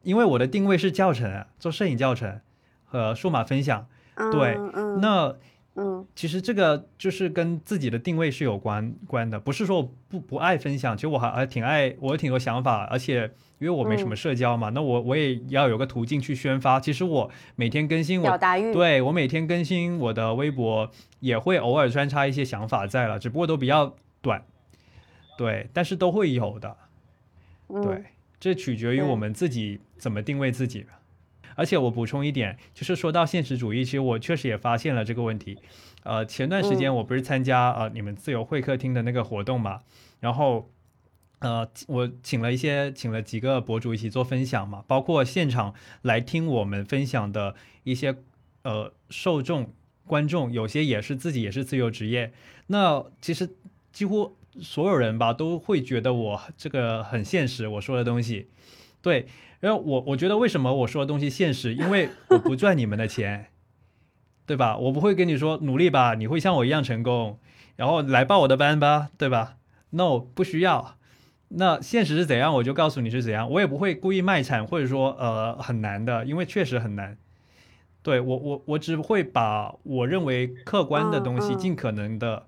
A: 因为我的定位是教程，做摄影教程和数码分享。对，嗯那。
B: 嗯，
A: 其实这个就是跟自己的定位是有关关的，不是说不不爱分享，其实我还还挺爱，我有挺多想法，而且因为我没什么社交嘛，那我我也要有个途径去宣发。其实我每天更新我
B: 表达欲，
A: 对我每天更新我的微博也会偶尔穿插一些想法在了，只不过都比较短，对，但是都会有的，对，这取决于我们自己怎么定位自己。而且我补充一点，就是说到现实主义，其实我确实也发现了这个问题。呃，前段时间我不是参加呃你们自由会客厅的那个活动嘛，然后呃我请了一些请了几个博主一起做分享嘛，包括现场来听我们分享的一些呃受众观众，有些也是自己也是自由职业，那其实几乎所有人吧都会觉得我这个很现实，我说的东西，对。然后我我觉得为什么我说的东西现实？因为 我不赚你们的钱，对吧？我不会跟你说努力吧，你会像我一样成功，然后来报我的班吧，对吧？No，不需要。那现实是怎样，我就告诉你是怎样。我也不会故意卖惨，或者说呃很难的，因为确实很难。对我我我只会把我认为客观的东西尽可能的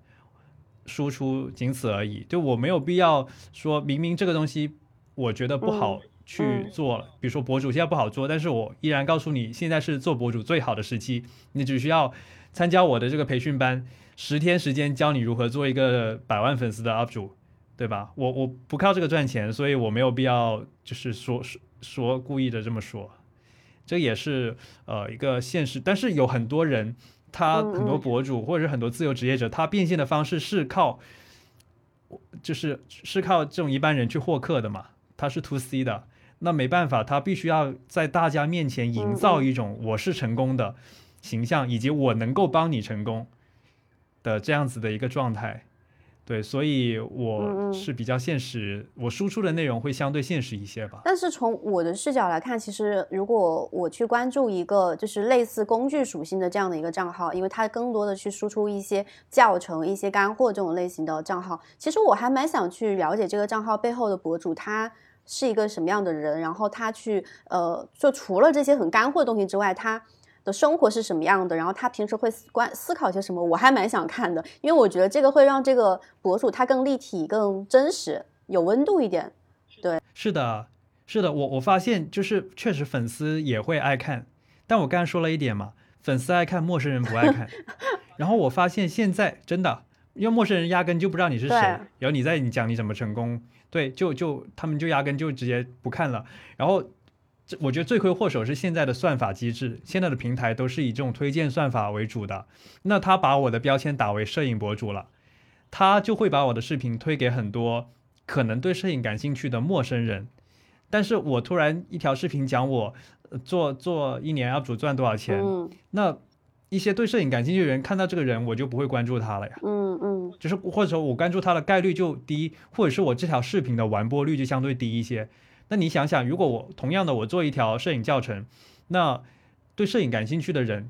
A: 输出，仅此而已。就我没有必要说明明这个东西我觉得不好去做，比如说博主现在不好做，但是我依然告诉你，现在是做博主最好的时期，你只需要参加我的这个培训班，十天时间教你如何做一个百万粉丝的 UP 主，对吧？我我不靠这个赚钱，所以我没有必要就是说说说故意的这么说。这也是呃一个现实，但是有很多人，他很多博主或者是很多自由职业者，他变现的方式是靠，就是是靠这种一般人去获客的嘛，他是 to C 的，那没办法，他必须要在大家面前营造一种我是成功的形象，以及我能够帮你成功的这样子的一个状态。对，所以我是比较现实，我输出的内容会相对现实一些吧。
B: 但是从我的视角来看，其实如果我去关注一个就是类似工具属性的这样的一个账号，因为它更多的去输出一些教程、一些干货这种类型的账号，其实我还蛮想去了解这个账号背后的博主他是一个什么样的人，然后他去呃，就除了这些很干货的东西之外，他。的生活是什么样的？然后他平时会关思考些什么？我还蛮想看的，因为我觉得这个会让这个博主他更立体、更真实、有温度一点。对，
A: 是的，是的，我我发现就是确实粉丝也会爱看，但我刚才说了一点嘛，粉丝爱看，陌生人不爱看。然后我发现现在真的，因为陌生人压根就不知道你是谁，然后你在你讲你怎么成功，对，就就他们就压根就直接不看了，然后。这我觉得罪魁祸首是现在的算法机制，现在的平台都是以这种推荐算法为主的。那他把我的标签打为摄影博主了，他就会把我的视频推给很多可能对摄影感兴趣的陌生人。但是我突然一条视频讲我做做一年 UP 主赚多少钱，那一些对摄影感兴趣的人看到这个人，我就不会关注他了呀。
B: 嗯嗯，
A: 就是或者说我关注他的概率就低，或者是我这条视频的完播率就相对低一些。那你想想，如果我同样的我做一条摄影教程，那对摄影感兴趣的人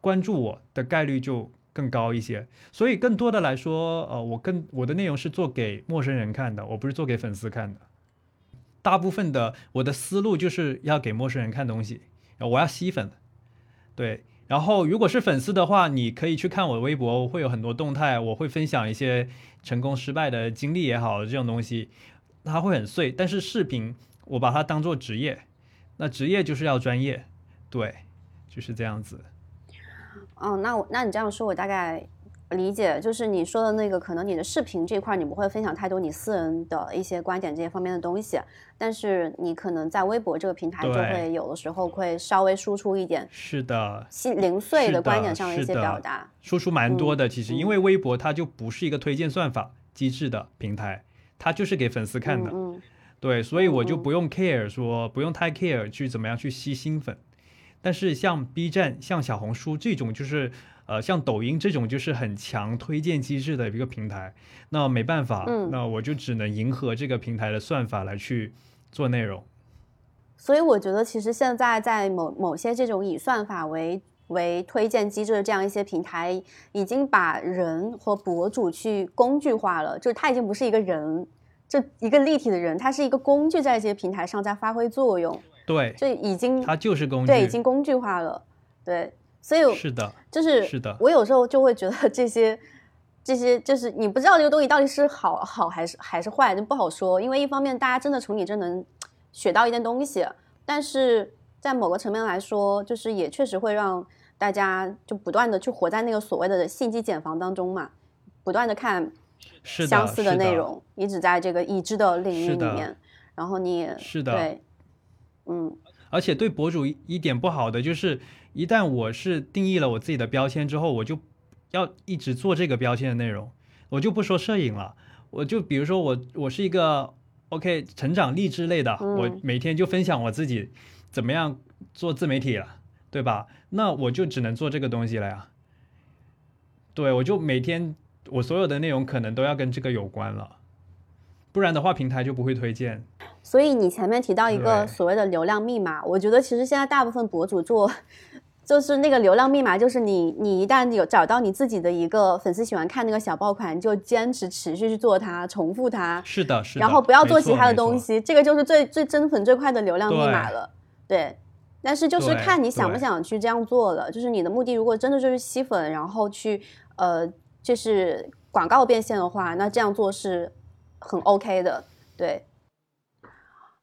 A: 关注我的概率就更高一些。所以更多的来说，呃，我更我的内容是做给陌生人看的，我不是做给粉丝看的。大部分的我的思路就是要给陌生人看东西，我要吸粉。对，然后如果是粉丝的话，你可以去看我的微博，我会有很多动态，我会分享一些成功失败的经历也好，这种东西。它会很碎，但是视频我把它当做职业，那职业就是要专业，对，就是这样子。
B: 哦，那我那你这样说，我大概理解，就是你说的那个，可能你的视频这块你不会分享太多你私人的一些观点这些方面的东西，但是你可能在微博这个平台就会有的时候会稍微输出一点，
A: 是的，
B: 细零碎
A: 的
B: 观点上
A: 的
B: 一些表达，
A: 输出蛮多的。其实因为微博它就不是一个推荐算法机制的平台。它就是给粉丝看的，嗯对，所以我就不用 care 说不用太 care 去怎么样去吸新粉，但是像 B 站、像小红书这种，就是呃像抖音这种，就是很强推荐机制的一个平台，那没办法，那我就只能迎合这个平台的算法来去做内容。
B: 所以我觉得，其实现在在某某些这种以算法为为推荐机制的这样一些平台，已经把人和博主去工具化了，就是他已经不是一个人，这一个立体的人，他是一个工具，在这些平台上在发挥作用。
A: 对，
B: 就已经
A: 它就是工具，
B: 对，已经工具化了。对，所以
A: 是的，
B: 就是
A: 是的。
B: 我有时候就会觉得这些这些，就是你不知道这个东西到底是好好还是还是坏，就不好说。因为一方面大家真的从你这能学到一点东西，但是在某个层面来说，就是也确实会让。大家就不断的去活在那个所谓的信息茧房当中嘛，不断的看相似
A: 的
B: 内容，一直在这个已知的领域里面，然后你
A: 是的，
B: 对，嗯，
A: 而且对博主一点不好的就是，一旦我是定义了我自己的标签之后，我就要一直做这个标签的内容，我就不说摄影了，我就比如说我我是一个 OK 成长励志类的，我每天就分享我自己怎么样做自媒体了。对吧？那我就只能做这个东西了呀。对，我就每天我所有的内容可能都要跟这个有关了，不然的话平台就不会推荐。
B: 所以你前面提到一个所谓的流量密码，我觉得其实现在大部分博主做，就是那个流量密码，就是你你一旦有找到你自己的一个粉丝喜欢看那个小爆款，你就坚持持续去做它，重复它，
A: 是的，是的。
B: 然后不要做其他的东西，这个就是最最增粉最快的流量密码了。对，但是就是看你想不想去这样做了。就是你的目的如果真的就是吸粉，然后去呃就是广告变现的话，那这样做是很 OK 的。对，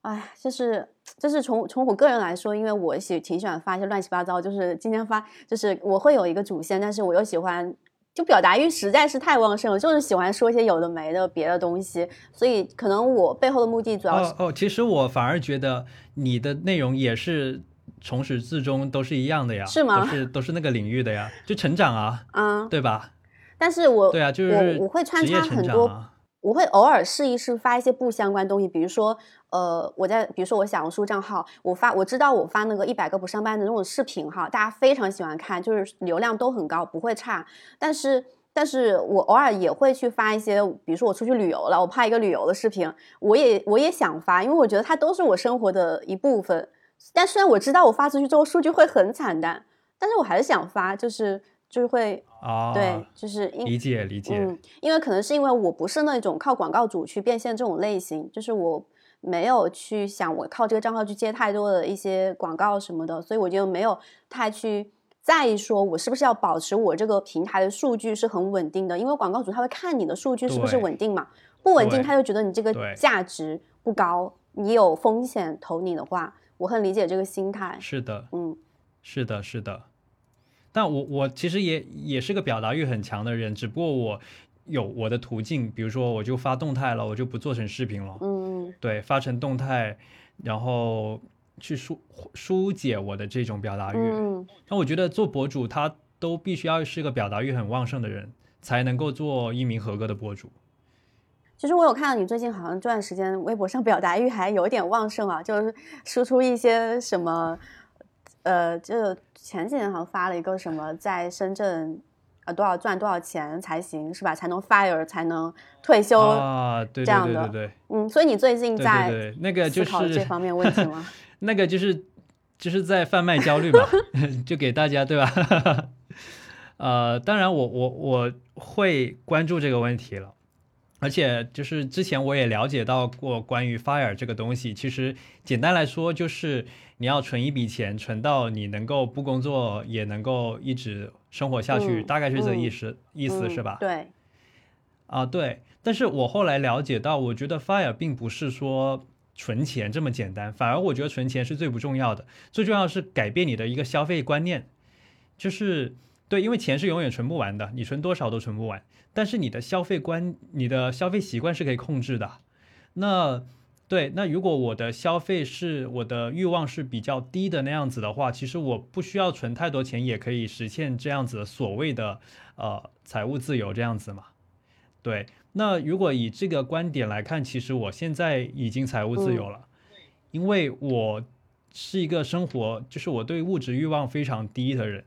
B: 哎，就是就是从从我个人来说，因为我喜挺喜欢发一些乱七八糟，就是今天发，就是我会有一个主线，但是我又喜欢。就表达欲实在是太旺盛了，就是喜欢说一些有的没的别的东西，所以可能我背后的目的主要是
A: 哦哦，其实我反而觉得你的内容也是从始至终都是一样的呀，
B: 是吗
A: 都是都是那个领域的呀，就成长啊，
B: 啊、
A: 对吧？
B: 但是我
A: 对啊，就是
B: 我我会穿插很多。我会偶尔试一试发一些不相关东西，比如说，呃，我在比如说我小红书账号，我发我知道我发那个一百个不上班的那种视频哈，大家非常喜欢看，就是流量都很高，不会差。但是，但是我偶尔也会去发一些，比如说我出去旅游了，我拍一个旅游的视频，我也我也想发，因为我觉得它都是我生活的一部分。但虽然我知道我发出去之后数据会很惨淡，但是我还是想发，就是就是会
A: 啊，
B: 对，就是因
A: 理解理解，
B: 嗯，因为可能是因为我不是那种靠广告主去变现这种类型，就是我没有去想我靠这个账号去接太多的一些广告什么的，所以我就没有太去在意说我是不是要保持我这个平台的数据是很稳定的，因为广告主他会看你的数据是不是稳定嘛，不稳定他就觉得你这个价值不高，你有风险投你的话，我很理解这个心态，
A: 是的，
B: 嗯
A: 是的，是的。但我我其实也也是个表达欲很强的人，只不过我有我的途径，比如说我就发动态了，我就不做成视频了。
B: 嗯
A: 对，发成动态，然后去疏疏解我的这种表达欲。
B: 嗯
A: 那我觉得做博主他都必须要是个表达欲很旺盛的人，才能够做一名合格的博主。
B: 其实我有看到你最近好像这段时间微博上表达欲还有点旺盛啊，就是输出一些什么，呃，就前几年好像发了一个什么在深圳，呃多少赚多少钱才行是吧？才能 fire 才能退休，
A: 啊，对对
B: 这样的
A: 对对对
B: 嗯，所以你最近在
A: 对对，那个就
B: 思考这方面问题吗？
A: 那个就是就是在贩卖焦虑嘛，就给大家对吧？呃，当然我我我会关注这个问题了。而且就是之前我也了解到过关于 Fire 这个东西，其实简单来说就是你要存一笔钱，存到你能够不工作也能够一直生活下去，
B: 嗯
A: 大概是这个
B: 嗯
A: 意思、意思
B: 嗯
A: 是吧？
B: 对，
A: 啊，对。但是我后来了解到，我觉得 Fire 并不是说存钱这么简单，反而我觉得存钱是最不重要的，最重要是改变你的一个消费观念，就是对，因为钱是永远存不完的，你存多少都存不完。但是你的消费观、你的消费习惯是可以控制的。那对，那如果我的消费是我的欲望是比较低的那样子的话，其实我不需要存太多钱，也可以实现这样子的所谓的呃财务自由这样子嘛。对，那如果以这个观点来看，其实我现在已经财务自由了，因为我是一个生活，就是我对物质欲望非常低的人。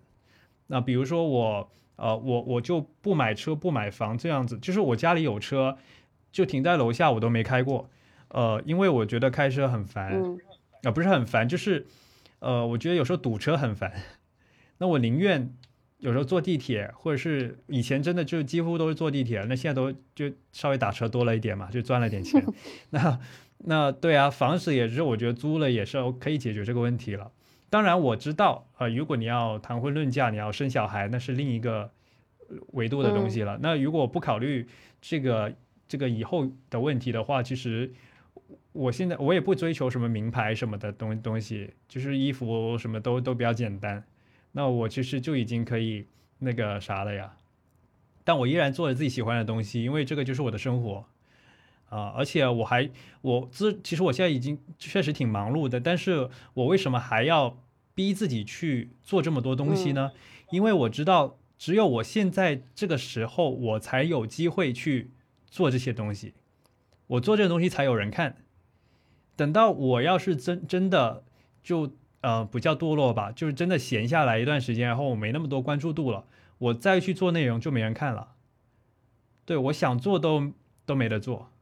A: 那比如说我，呃，我我就不买车不买房这样子，就是我家里有车，就停在楼下我都没开过，呃，因为我觉得开车很烦，啊、
B: 嗯
A: 不是很烦，就是，呃，我觉得有时候堵车很烦，那我宁愿有时候坐地铁，或者是以前真的就几乎都是坐地铁，那现在都就稍微打车多了一点嘛，就赚了点钱。那那对啊，房子也是我觉得租了也是可以解决这个问题了。当然我知道，呃，如果你要谈婚论嫁，你要生小孩，那是另一个呃维度的东西了。那如果不考虑这个这个以后的问题的话，其实我现在我也不追求什么名牌什么的东东西，就是衣服什么都都比较简单。那我其实就已经可以那个啥了呀，但我依然做着自己喜欢的东西，因为这个就是我的生活啊、而且我还我自其实我现在已经确实挺忙碌的，但是我为什么还要逼自己去做这么多东西呢？因为我知道只有我现在这个时候，我才有机会去做这些东西，我做这个东西才有人看。等到我要是真真的就呃不叫堕落吧，就是真的闲下来一段时间，然后我没那么多关注度了，我再去做内容就没人看了。对我想做都都没得做。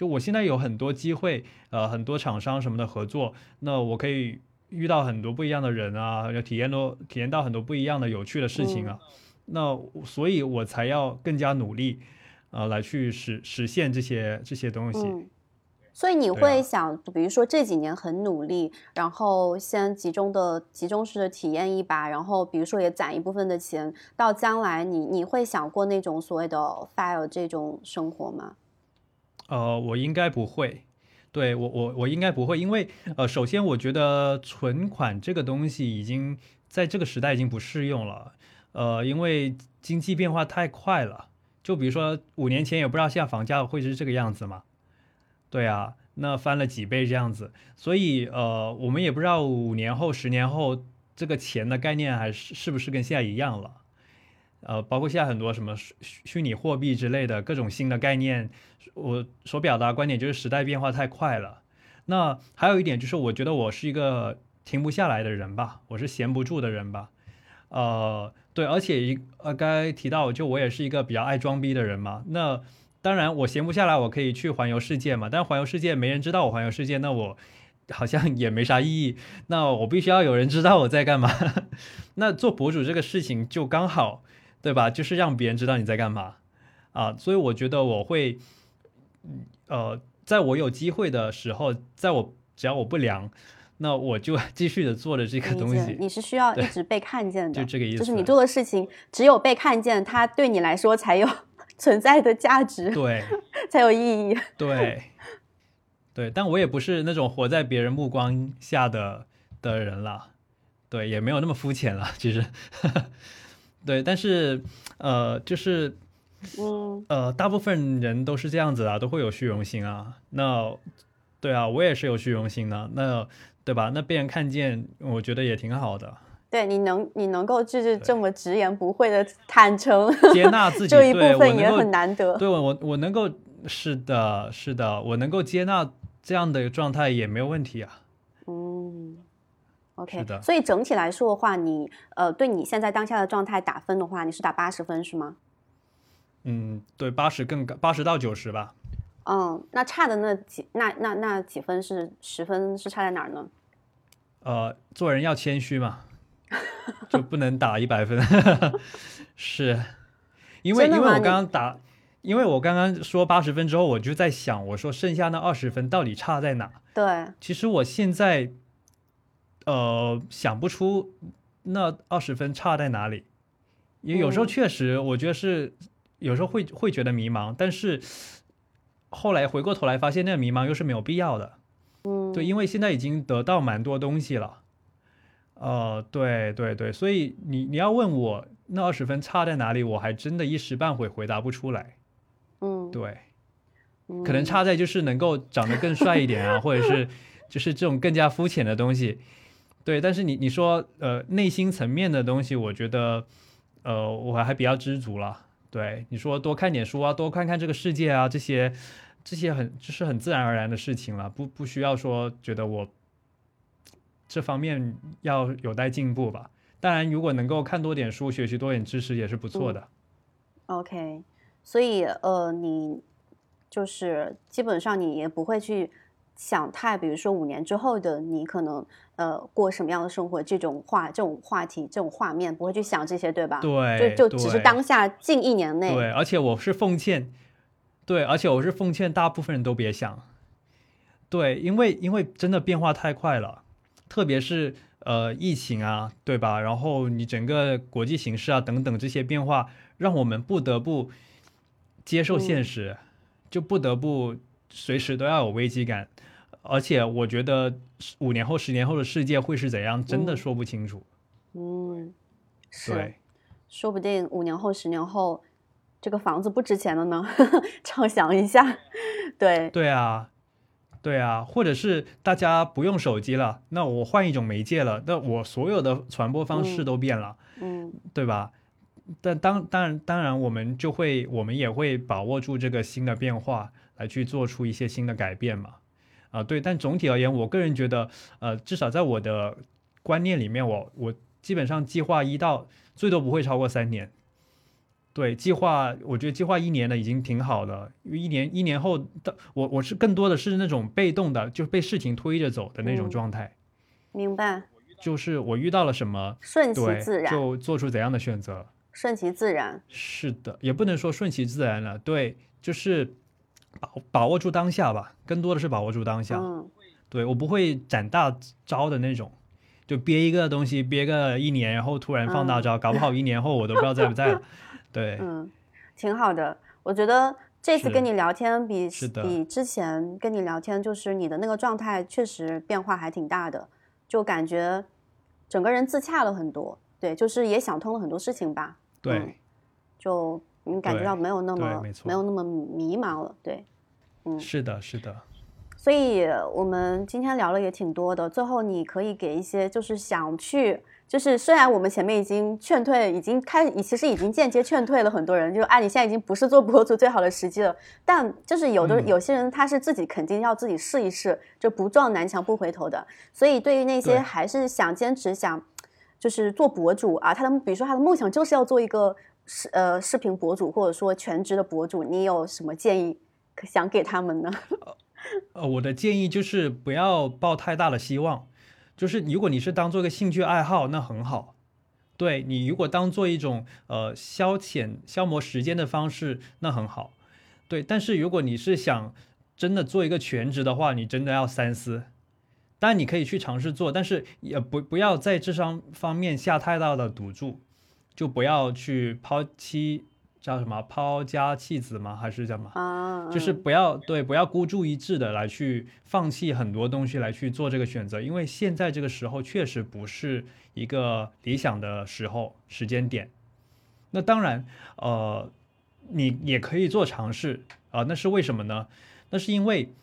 A: 就我现在有很多机会，呃，很多厂商什么的合作，那我可以遇到很多不一样的人啊，要体验到体验到很多不一样的有趣的事情啊。那所以，我才要更加努力，呃，来去实实现这些这些东西。
B: 所以你会想，比如说这几年很努力，然后先集中的集中式的体验一把，然后比如说也攒一部分的钱，到将来你你会想过那种所谓的 fire 这种生活吗？
A: 呃，我应该不会，对我我我应该不会，因为呃，首先我觉得存款这个东西已经在这个时代已经不适用了，呃，因为经济变化太快了，就比如说五年前也不知道现在房价会是这个样子嘛。对啊，那翻了几倍这样子，所以呃，我们也不知道五年后、十年后这个钱的概念还是是不是跟现在一样了。呃，包括现在很多什么虚虚拟货币之类的各种新的概念，我所表达观点就是时代变化太快了。那还有一点就是，我觉得我是一个停不下来的人吧，我是闲不住的人吧。呃，对，而且一呃，刚才提到就我也是一个比较爱装逼的人嘛，那。当然，我闲不下来，我可以去环游世界嘛。但环游世界没人知道我环游世界，那我 好像也没啥意义。那我必须要有人知道我在干嘛。那做博主这个事情就刚好，对吧？就是让别人知道你在干嘛啊。所以我觉得我会，呃，在我有机会的时候，在我只要我不凉，那我就 继续的做着这个东西。
B: 你是需要一直被看见的，
A: 就这个意思。
B: 就是你做的事情，只有被看见，它对你来说才有。存在的价值，
A: 对，
B: 才有意义。
A: 对，对，但我也不是那种活在别人目光下的的人了，对，也没有那么肤浅了，其实。对，但是，呃，就是，
B: 嗯，
A: 呃，大部分人都是这样子啊，都会有虚荣心啊。那，对啊，我也是有虚荣心的，那，对吧？那被人看见，我觉得也挺好的。
B: 对你能你能够就是这么直言不讳的坦诚
A: 接纳自己
B: 这一部分也很难得。
A: 对我我能够是的是的，我能够接纳这样的状态也没有问题
B: 啊。嗯，OK
A: 的。
B: 所以整体来说的话，你呃对你现在当下的状态打分的话，你是打八十分是吗？
A: 嗯，对，八十更高，八十到九十吧。
B: 嗯，那差的那几那那那几分是十分是差在哪儿呢？
A: 呃，做人要谦虚嘛。就不能打一百分，是因为因为我刚刚打，因为我刚刚说八十分之后，我就在想，我说剩下那二十分到底差在哪？
B: 对，
A: 其实我现在呃想不出那二十分差在哪里，因为有时候确实我觉得是有时候会会觉得迷茫，但是后来回过头来发现那个迷茫又是没有必要的，
B: 嗯，
A: 对，因为现在已经得到蛮多东西了。哦，对对对，所以你你要问我那二十分差在哪里，我还真的一时半会回答不出来。
B: 嗯，
A: 对，可能差在就是能够长得更帅一点啊，或者是就是这种更加肤浅的东西。对，但是你你说呃内心层面的东西，我觉得呃我还比较知足了。对，你说多看点书啊，多看看这个世界啊，这些这些很就是很自然而然的事情了，不不需要说觉得我。这方面要有待进步吧。当然，如果能够看多点书，学习多点知识也是不错的。
B: OK，所以呃，你就是基本上你也不会去想太，比如说五年之后的你可能呃过什么样的生活，这种话、这种话题、这种画面不会去想这些，对吧？
A: 对，
B: 就就只是当下近一年内。
A: 对，而且我是奉劝，对，而且我是奉劝大部分人都别想。对，因为因为真的变化太快了。特别是呃疫情啊，对吧？然后你整个国际形势啊等等这些变化，让我们不得不接受现实，就不得不随时都要有危机感。而且我觉得五年后、十年后的世界会是怎样，真的说不清楚。
B: 嗯，是，说不定五年后、十年后，这个房子不值钱了呢。畅想一下，对，
A: 对啊。对啊，或者是大家不用手机了，那我换一种媒介了，那我所有的传播方式都变了，
B: 嗯，
A: 对吧？但当当然当然，我们就会我们也会把握住这个新的变化，来去做出一些新的改变嘛。啊，对，但总体而言，我个人觉得，呃，至少在我的观念里面，我我基本上计划一到最多不会超过三年。对，计划我觉得计划一年的已经挺好的，因为一年一年后的我我是更多的是那种被动的，就是被事情推着走的那种
B: 嗯
A: 状态，
B: 明白，
A: 就是我遇到了什么，
B: 顺其
A: 对
B: 自，然，
A: 就做出怎样的选择。
B: 顺其自然。
A: 是的，也不能说顺其自然了，对，就是把把握住当下吧，更多的是把握住当下。
B: 嗯
A: 对我不会展大招的那种，就憋一个东西憋个一年，然后突然放大招，搞不好一年后我都不知道在不在了。对，
B: 嗯，挺好的。我觉得这次跟你聊天比
A: 是
B: 比之前跟你聊天，就是你的那个状态确实变化还挺大的，就感觉整个人自洽了很多。对，就是也想通了很多事情吧。
A: 对，
B: 嗯就你感觉到没有那么
A: 没错
B: 没有那么迷茫了。对，嗯
A: 是的，是的。
B: 所以我们今天聊了也挺多的。最后，你可以给一些就是想去，就是虽然我们前面已经劝退，已经开，其实已经间接劝退了很多人，就啊，你现在已经不是做博主最好的时机了。但就是有的、
A: 嗯
B: 有些人他是自己肯定要自己试一试，就不撞南墙不回头的。所以对于那些还是想坚持想就是做博主啊，他的比如说他的梦想就是要做一个视呃视频博主，或者说全职的博主，你有什么建议可想给他们呢？
A: 呃，我的建议就是不要抱太大的希望，就是如果你是当做一个兴趣爱好，那很好。对你如果当做一种呃消遣、消磨时间的方式，那很好。对，但是如果你是想真的做一个全职的话，你真的要三思。但你可以去尝试做，但是也不不要在这上方面下太大的赌注，就不要去抛妻叫什么抛家弃子吗？还是叫什么？
B: 啊，
A: 就是
B: 嗯
A: 不要对，不要孤注一掷的来去放弃很多东西来去做这个选择，因为现在这个时候确实不是一个理想的时候时间点。那当然，呃，你也可以做尝试啊、那是为什么呢？那是因为，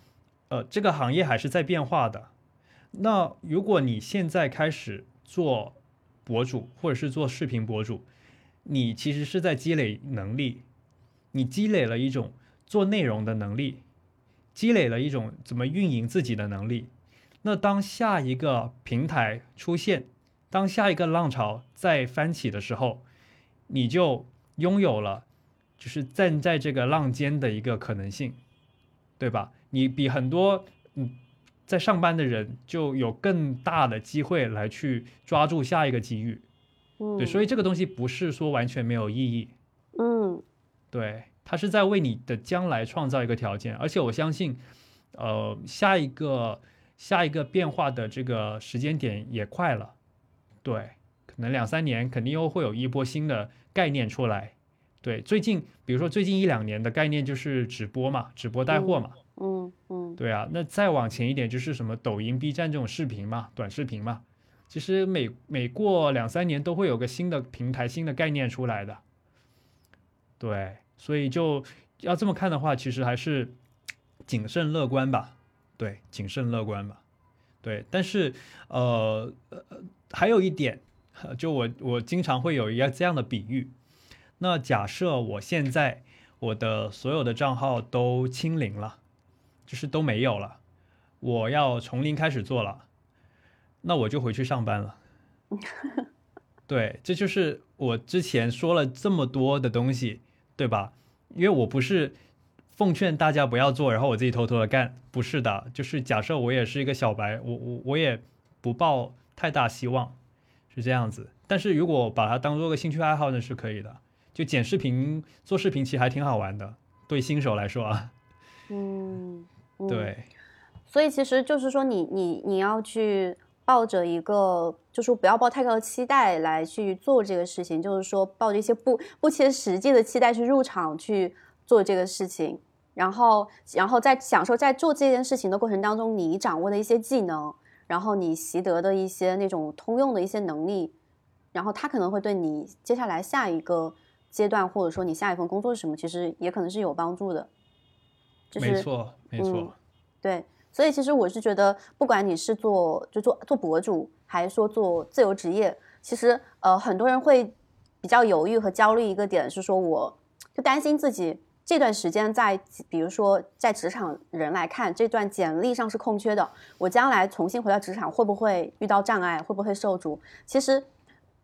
A: 呃，这个行业还是在变化的。那如果你现在开始做博主，或者是做视频博主，你其实是在积累能力，你积累了一种做内容的能力，积累了一种怎么运营自己的能力。那当下一个平台出现，当下一个浪潮再翻起的时候，你就拥有了就是站在这个浪尖的一个可能性，对吧？你比很多嗯在上班的人就有更大的机会来去抓住下一个机遇。
B: 嗯，
A: 对，所以这个东西不是说完全没有意义，
B: 嗯。
A: 对，它是在为你的将来创造一个条件，而且我相信，呃，下一个下一个变化的这个时间点也快了，对，可能两三年肯定又会有一波新的概念出来，对，最近比如说最近一两年的概念就是直播嘛，直播带货嘛，
B: 嗯嗯嗯
A: 对啊，那再往前一点就是什么抖音、B 站这种视频嘛，短视频嘛，其实每每过两三年都会有个新的平台、新的概念出来的。对，所以就要这么看的话，其实还是谨慎乐观吧。对，谨慎乐观吧。对，但是呃呃，还有一点，就我我经常会有一个这样的比喻。那假设我现在我的所有的账号都清零了。就是都没有了，我要从零开始做了，那我就回去上班了。对，这就是我之前说了这么多的东西，对吧？因为我不是奉劝大家不要做，然后我自己偷偷的干，不是的。就是假设我也是一个小白，我我我也不抱太大希望，是这样子。但是如果把它当做个兴趣爱好呢，是可以的。就剪视频、做视频其实还挺好玩的，对新手来说啊。
B: 嗯，嗯，
A: 对，
B: 所以其实就是说你，你你要去抱着一个，就是不要抱太高的期待来去做这个事情，就是说抱着一些不不切实际的期待去入场去做这个事情，然后然后在享受在做这件事情的过程当中，你掌握的一些技能，然后你习得的一些那种通用的一些能力，然后它可能会对你接下来下一个阶段，或者说你下一份工作是什么，其实也可能是有帮助的。就是
A: 没错，没错。
B: 嗯对，所以其实我是觉得，不管你是做就做做博主，还是说做自由职业，其实呃很多人会比较犹豫和焦虑一个点是说，我就担心自己这段时间在比如说在职场人来看，这段简历上是空缺的，我将来重新回到职场会不会遇到障碍，会不会受阻？其实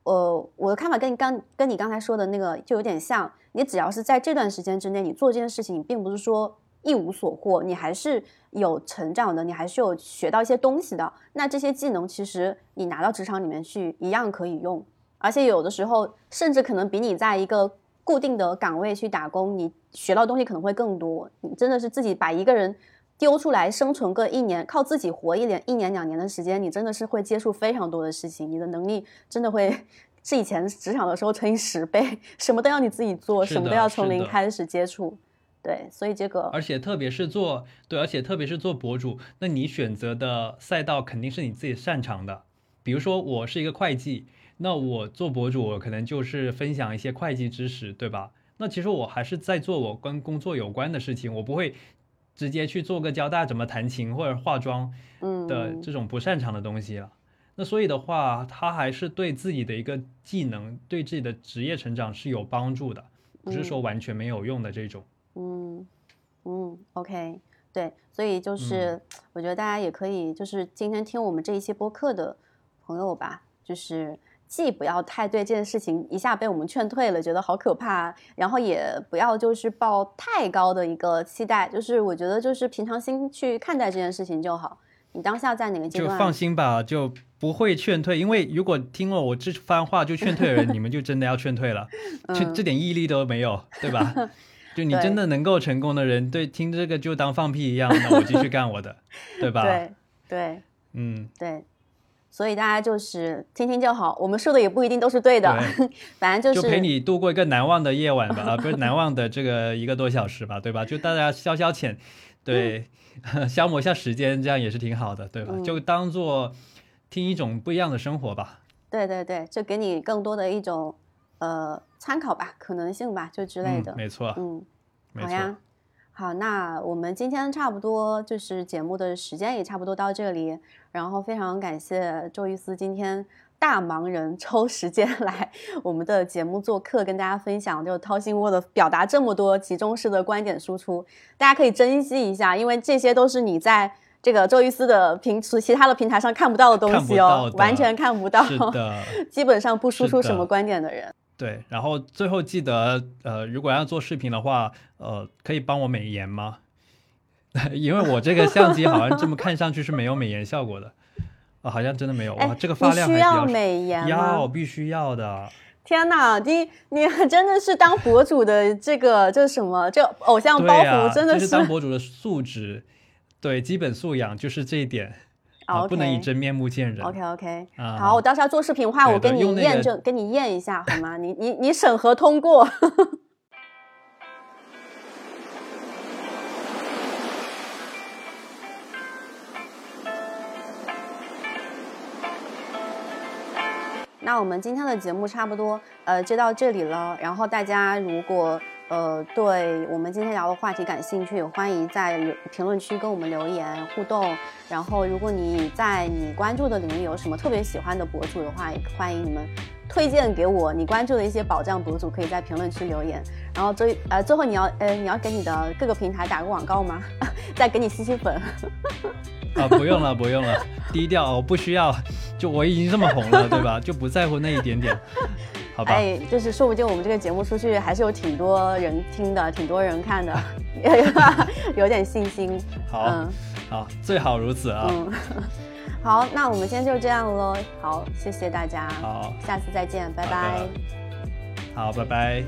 B: 呃，我的看法跟你刚跟你刚才说的那个就有点像，你只要是在这段时间之内，你做这件事情，并不是说一无所获，你还是有成长的，你还是有学到一些东西的。那这些技能其实你拿到职场里面去一样可以用，而且有的时候甚至可能比你在一个固定的岗位去打工，你学到东西可能会更多。你真的是自己把一个人丢出来生存个一年，靠自己活一年、一年两年的时间，你真的是会接触非常多的事情，你的能力真的会 是以前职场的时候乘以十倍，什么都要你自己做，什么都要从零开始接触。对，所以这个
A: 而且特别是做对，而且特别是做博主，那你选择的赛道肯定是你自己擅长的。比如说我是一个会计，那我做博主，我可能就是分享一些会计知识，对吧？那其实我还是在做我跟工作有关的事情，我不会直接去做个教大家怎么弹琴或者化妆
B: 嗯
A: 的这种不擅长的东西了。那所以的话，他还是对自己的一个技能、对自己的职业成长是有帮助的，不是说完全没有用的这种。
B: 嗯嗯嗯，OK，对，所以
A: 嗯
B: 就是、我觉得大家也可以，就是今天听我们这一期播客的朋友吧，就是既不要太对这件事情一下被我们劝退了，觉得好可怕，然后也不要就是抱太高的一个期待，就是我觉得就是平常心去看待这件事情就好。你当下在哪个阶段？
A: 就放心吧，就不会劝退。因为如果听了我这番话就劝退的人，你们就真的要劝退了，这
B: 嗯
A: 这点毅力都没有，对吧？就你真的能够成功的人，对听这个就当放屁一样，那我继续干我的，对吧？
B: 对对
A: 嗯，
B: 对，所以大家就是听听就好，我们说的也不一定都是对的，反正就是
A: 就是陪你度过一个难忘的夜晚吧，啊，不是难忘的这个一个多小时吧，对吧？就大家消消遣，对，消磨一下时间，这样也是挺好的，对吧？
B: 嗯
A: 就当做听一种不一样的生活吧。
B: 对对对，就给你更多的一种呃参考吧，可能性吧，就之类的
A: 嗯，。没错，
B: 嗯，好呀。好，那我们今天差不多就是节目的时间也差不多到这里，然后非常感谢周玉思今天大忙人抽时间来我们的节目做客，跟大家分享，就掏心窝的表达这么多集中式的观点输出，大家可以珍惜一下，因为这些都是你在这个周玉思的平其他的平台上看不到的东西哦，完全看不到，基本上不输出什么观点的人。
A: 对。然后最后记得，呃，如果要做视频的话，呃，可以帮我美颜吗？因为我这个相机好像这么看上去是没有美颜效果的，啊、好像真的没有。哇，
B: 哎，
A: 这个发量
B: 你需要美颜吗？
A: 要必须要的。
B: 天呐，你你真的是当博主的这个这什么这偶像包、袱真的
A: 就是当博主的素质，对基本素养就是这一点啊
B: ，OK
A: 不能以真面目见人。
B: OK OK，、
A: 啊
B: 好，我到时候做视频的话，我跟你验证，跟你验一下好吗？你你你审核通过。那我们今天的节目差不多，呃，就到这里了。然后大家如果呃对我们今天聊的话题感兴趣，欢迎在评论区跟我们留言互动。然后如果你在你关注的领域有什么特别喜欢的博主的话，也欢迎你们推荐给我你关注的一些宝藏博主，可以在评论区留言。然后最呃最后你要呃你要给你的各个平台打个广告吗？再给你吸吸粉。
A: 啊，不用了，不用了，低调，我不需要，就我已经这么红了，对吧？就不在乎那一点点，好吧？
B: 哎，就是说不定我们这个节目出去还是有挺多人听的，挺多人看的，有点信心。
A: 好，
B: 嗯
A: 好，最好如此啊。
B: 嗯，好，那我们今天就这样喽。好，谢谢大家，
A: 好，
B: 下次再见，拜
A: 好
B: 拜
A: 的。好，拜拜。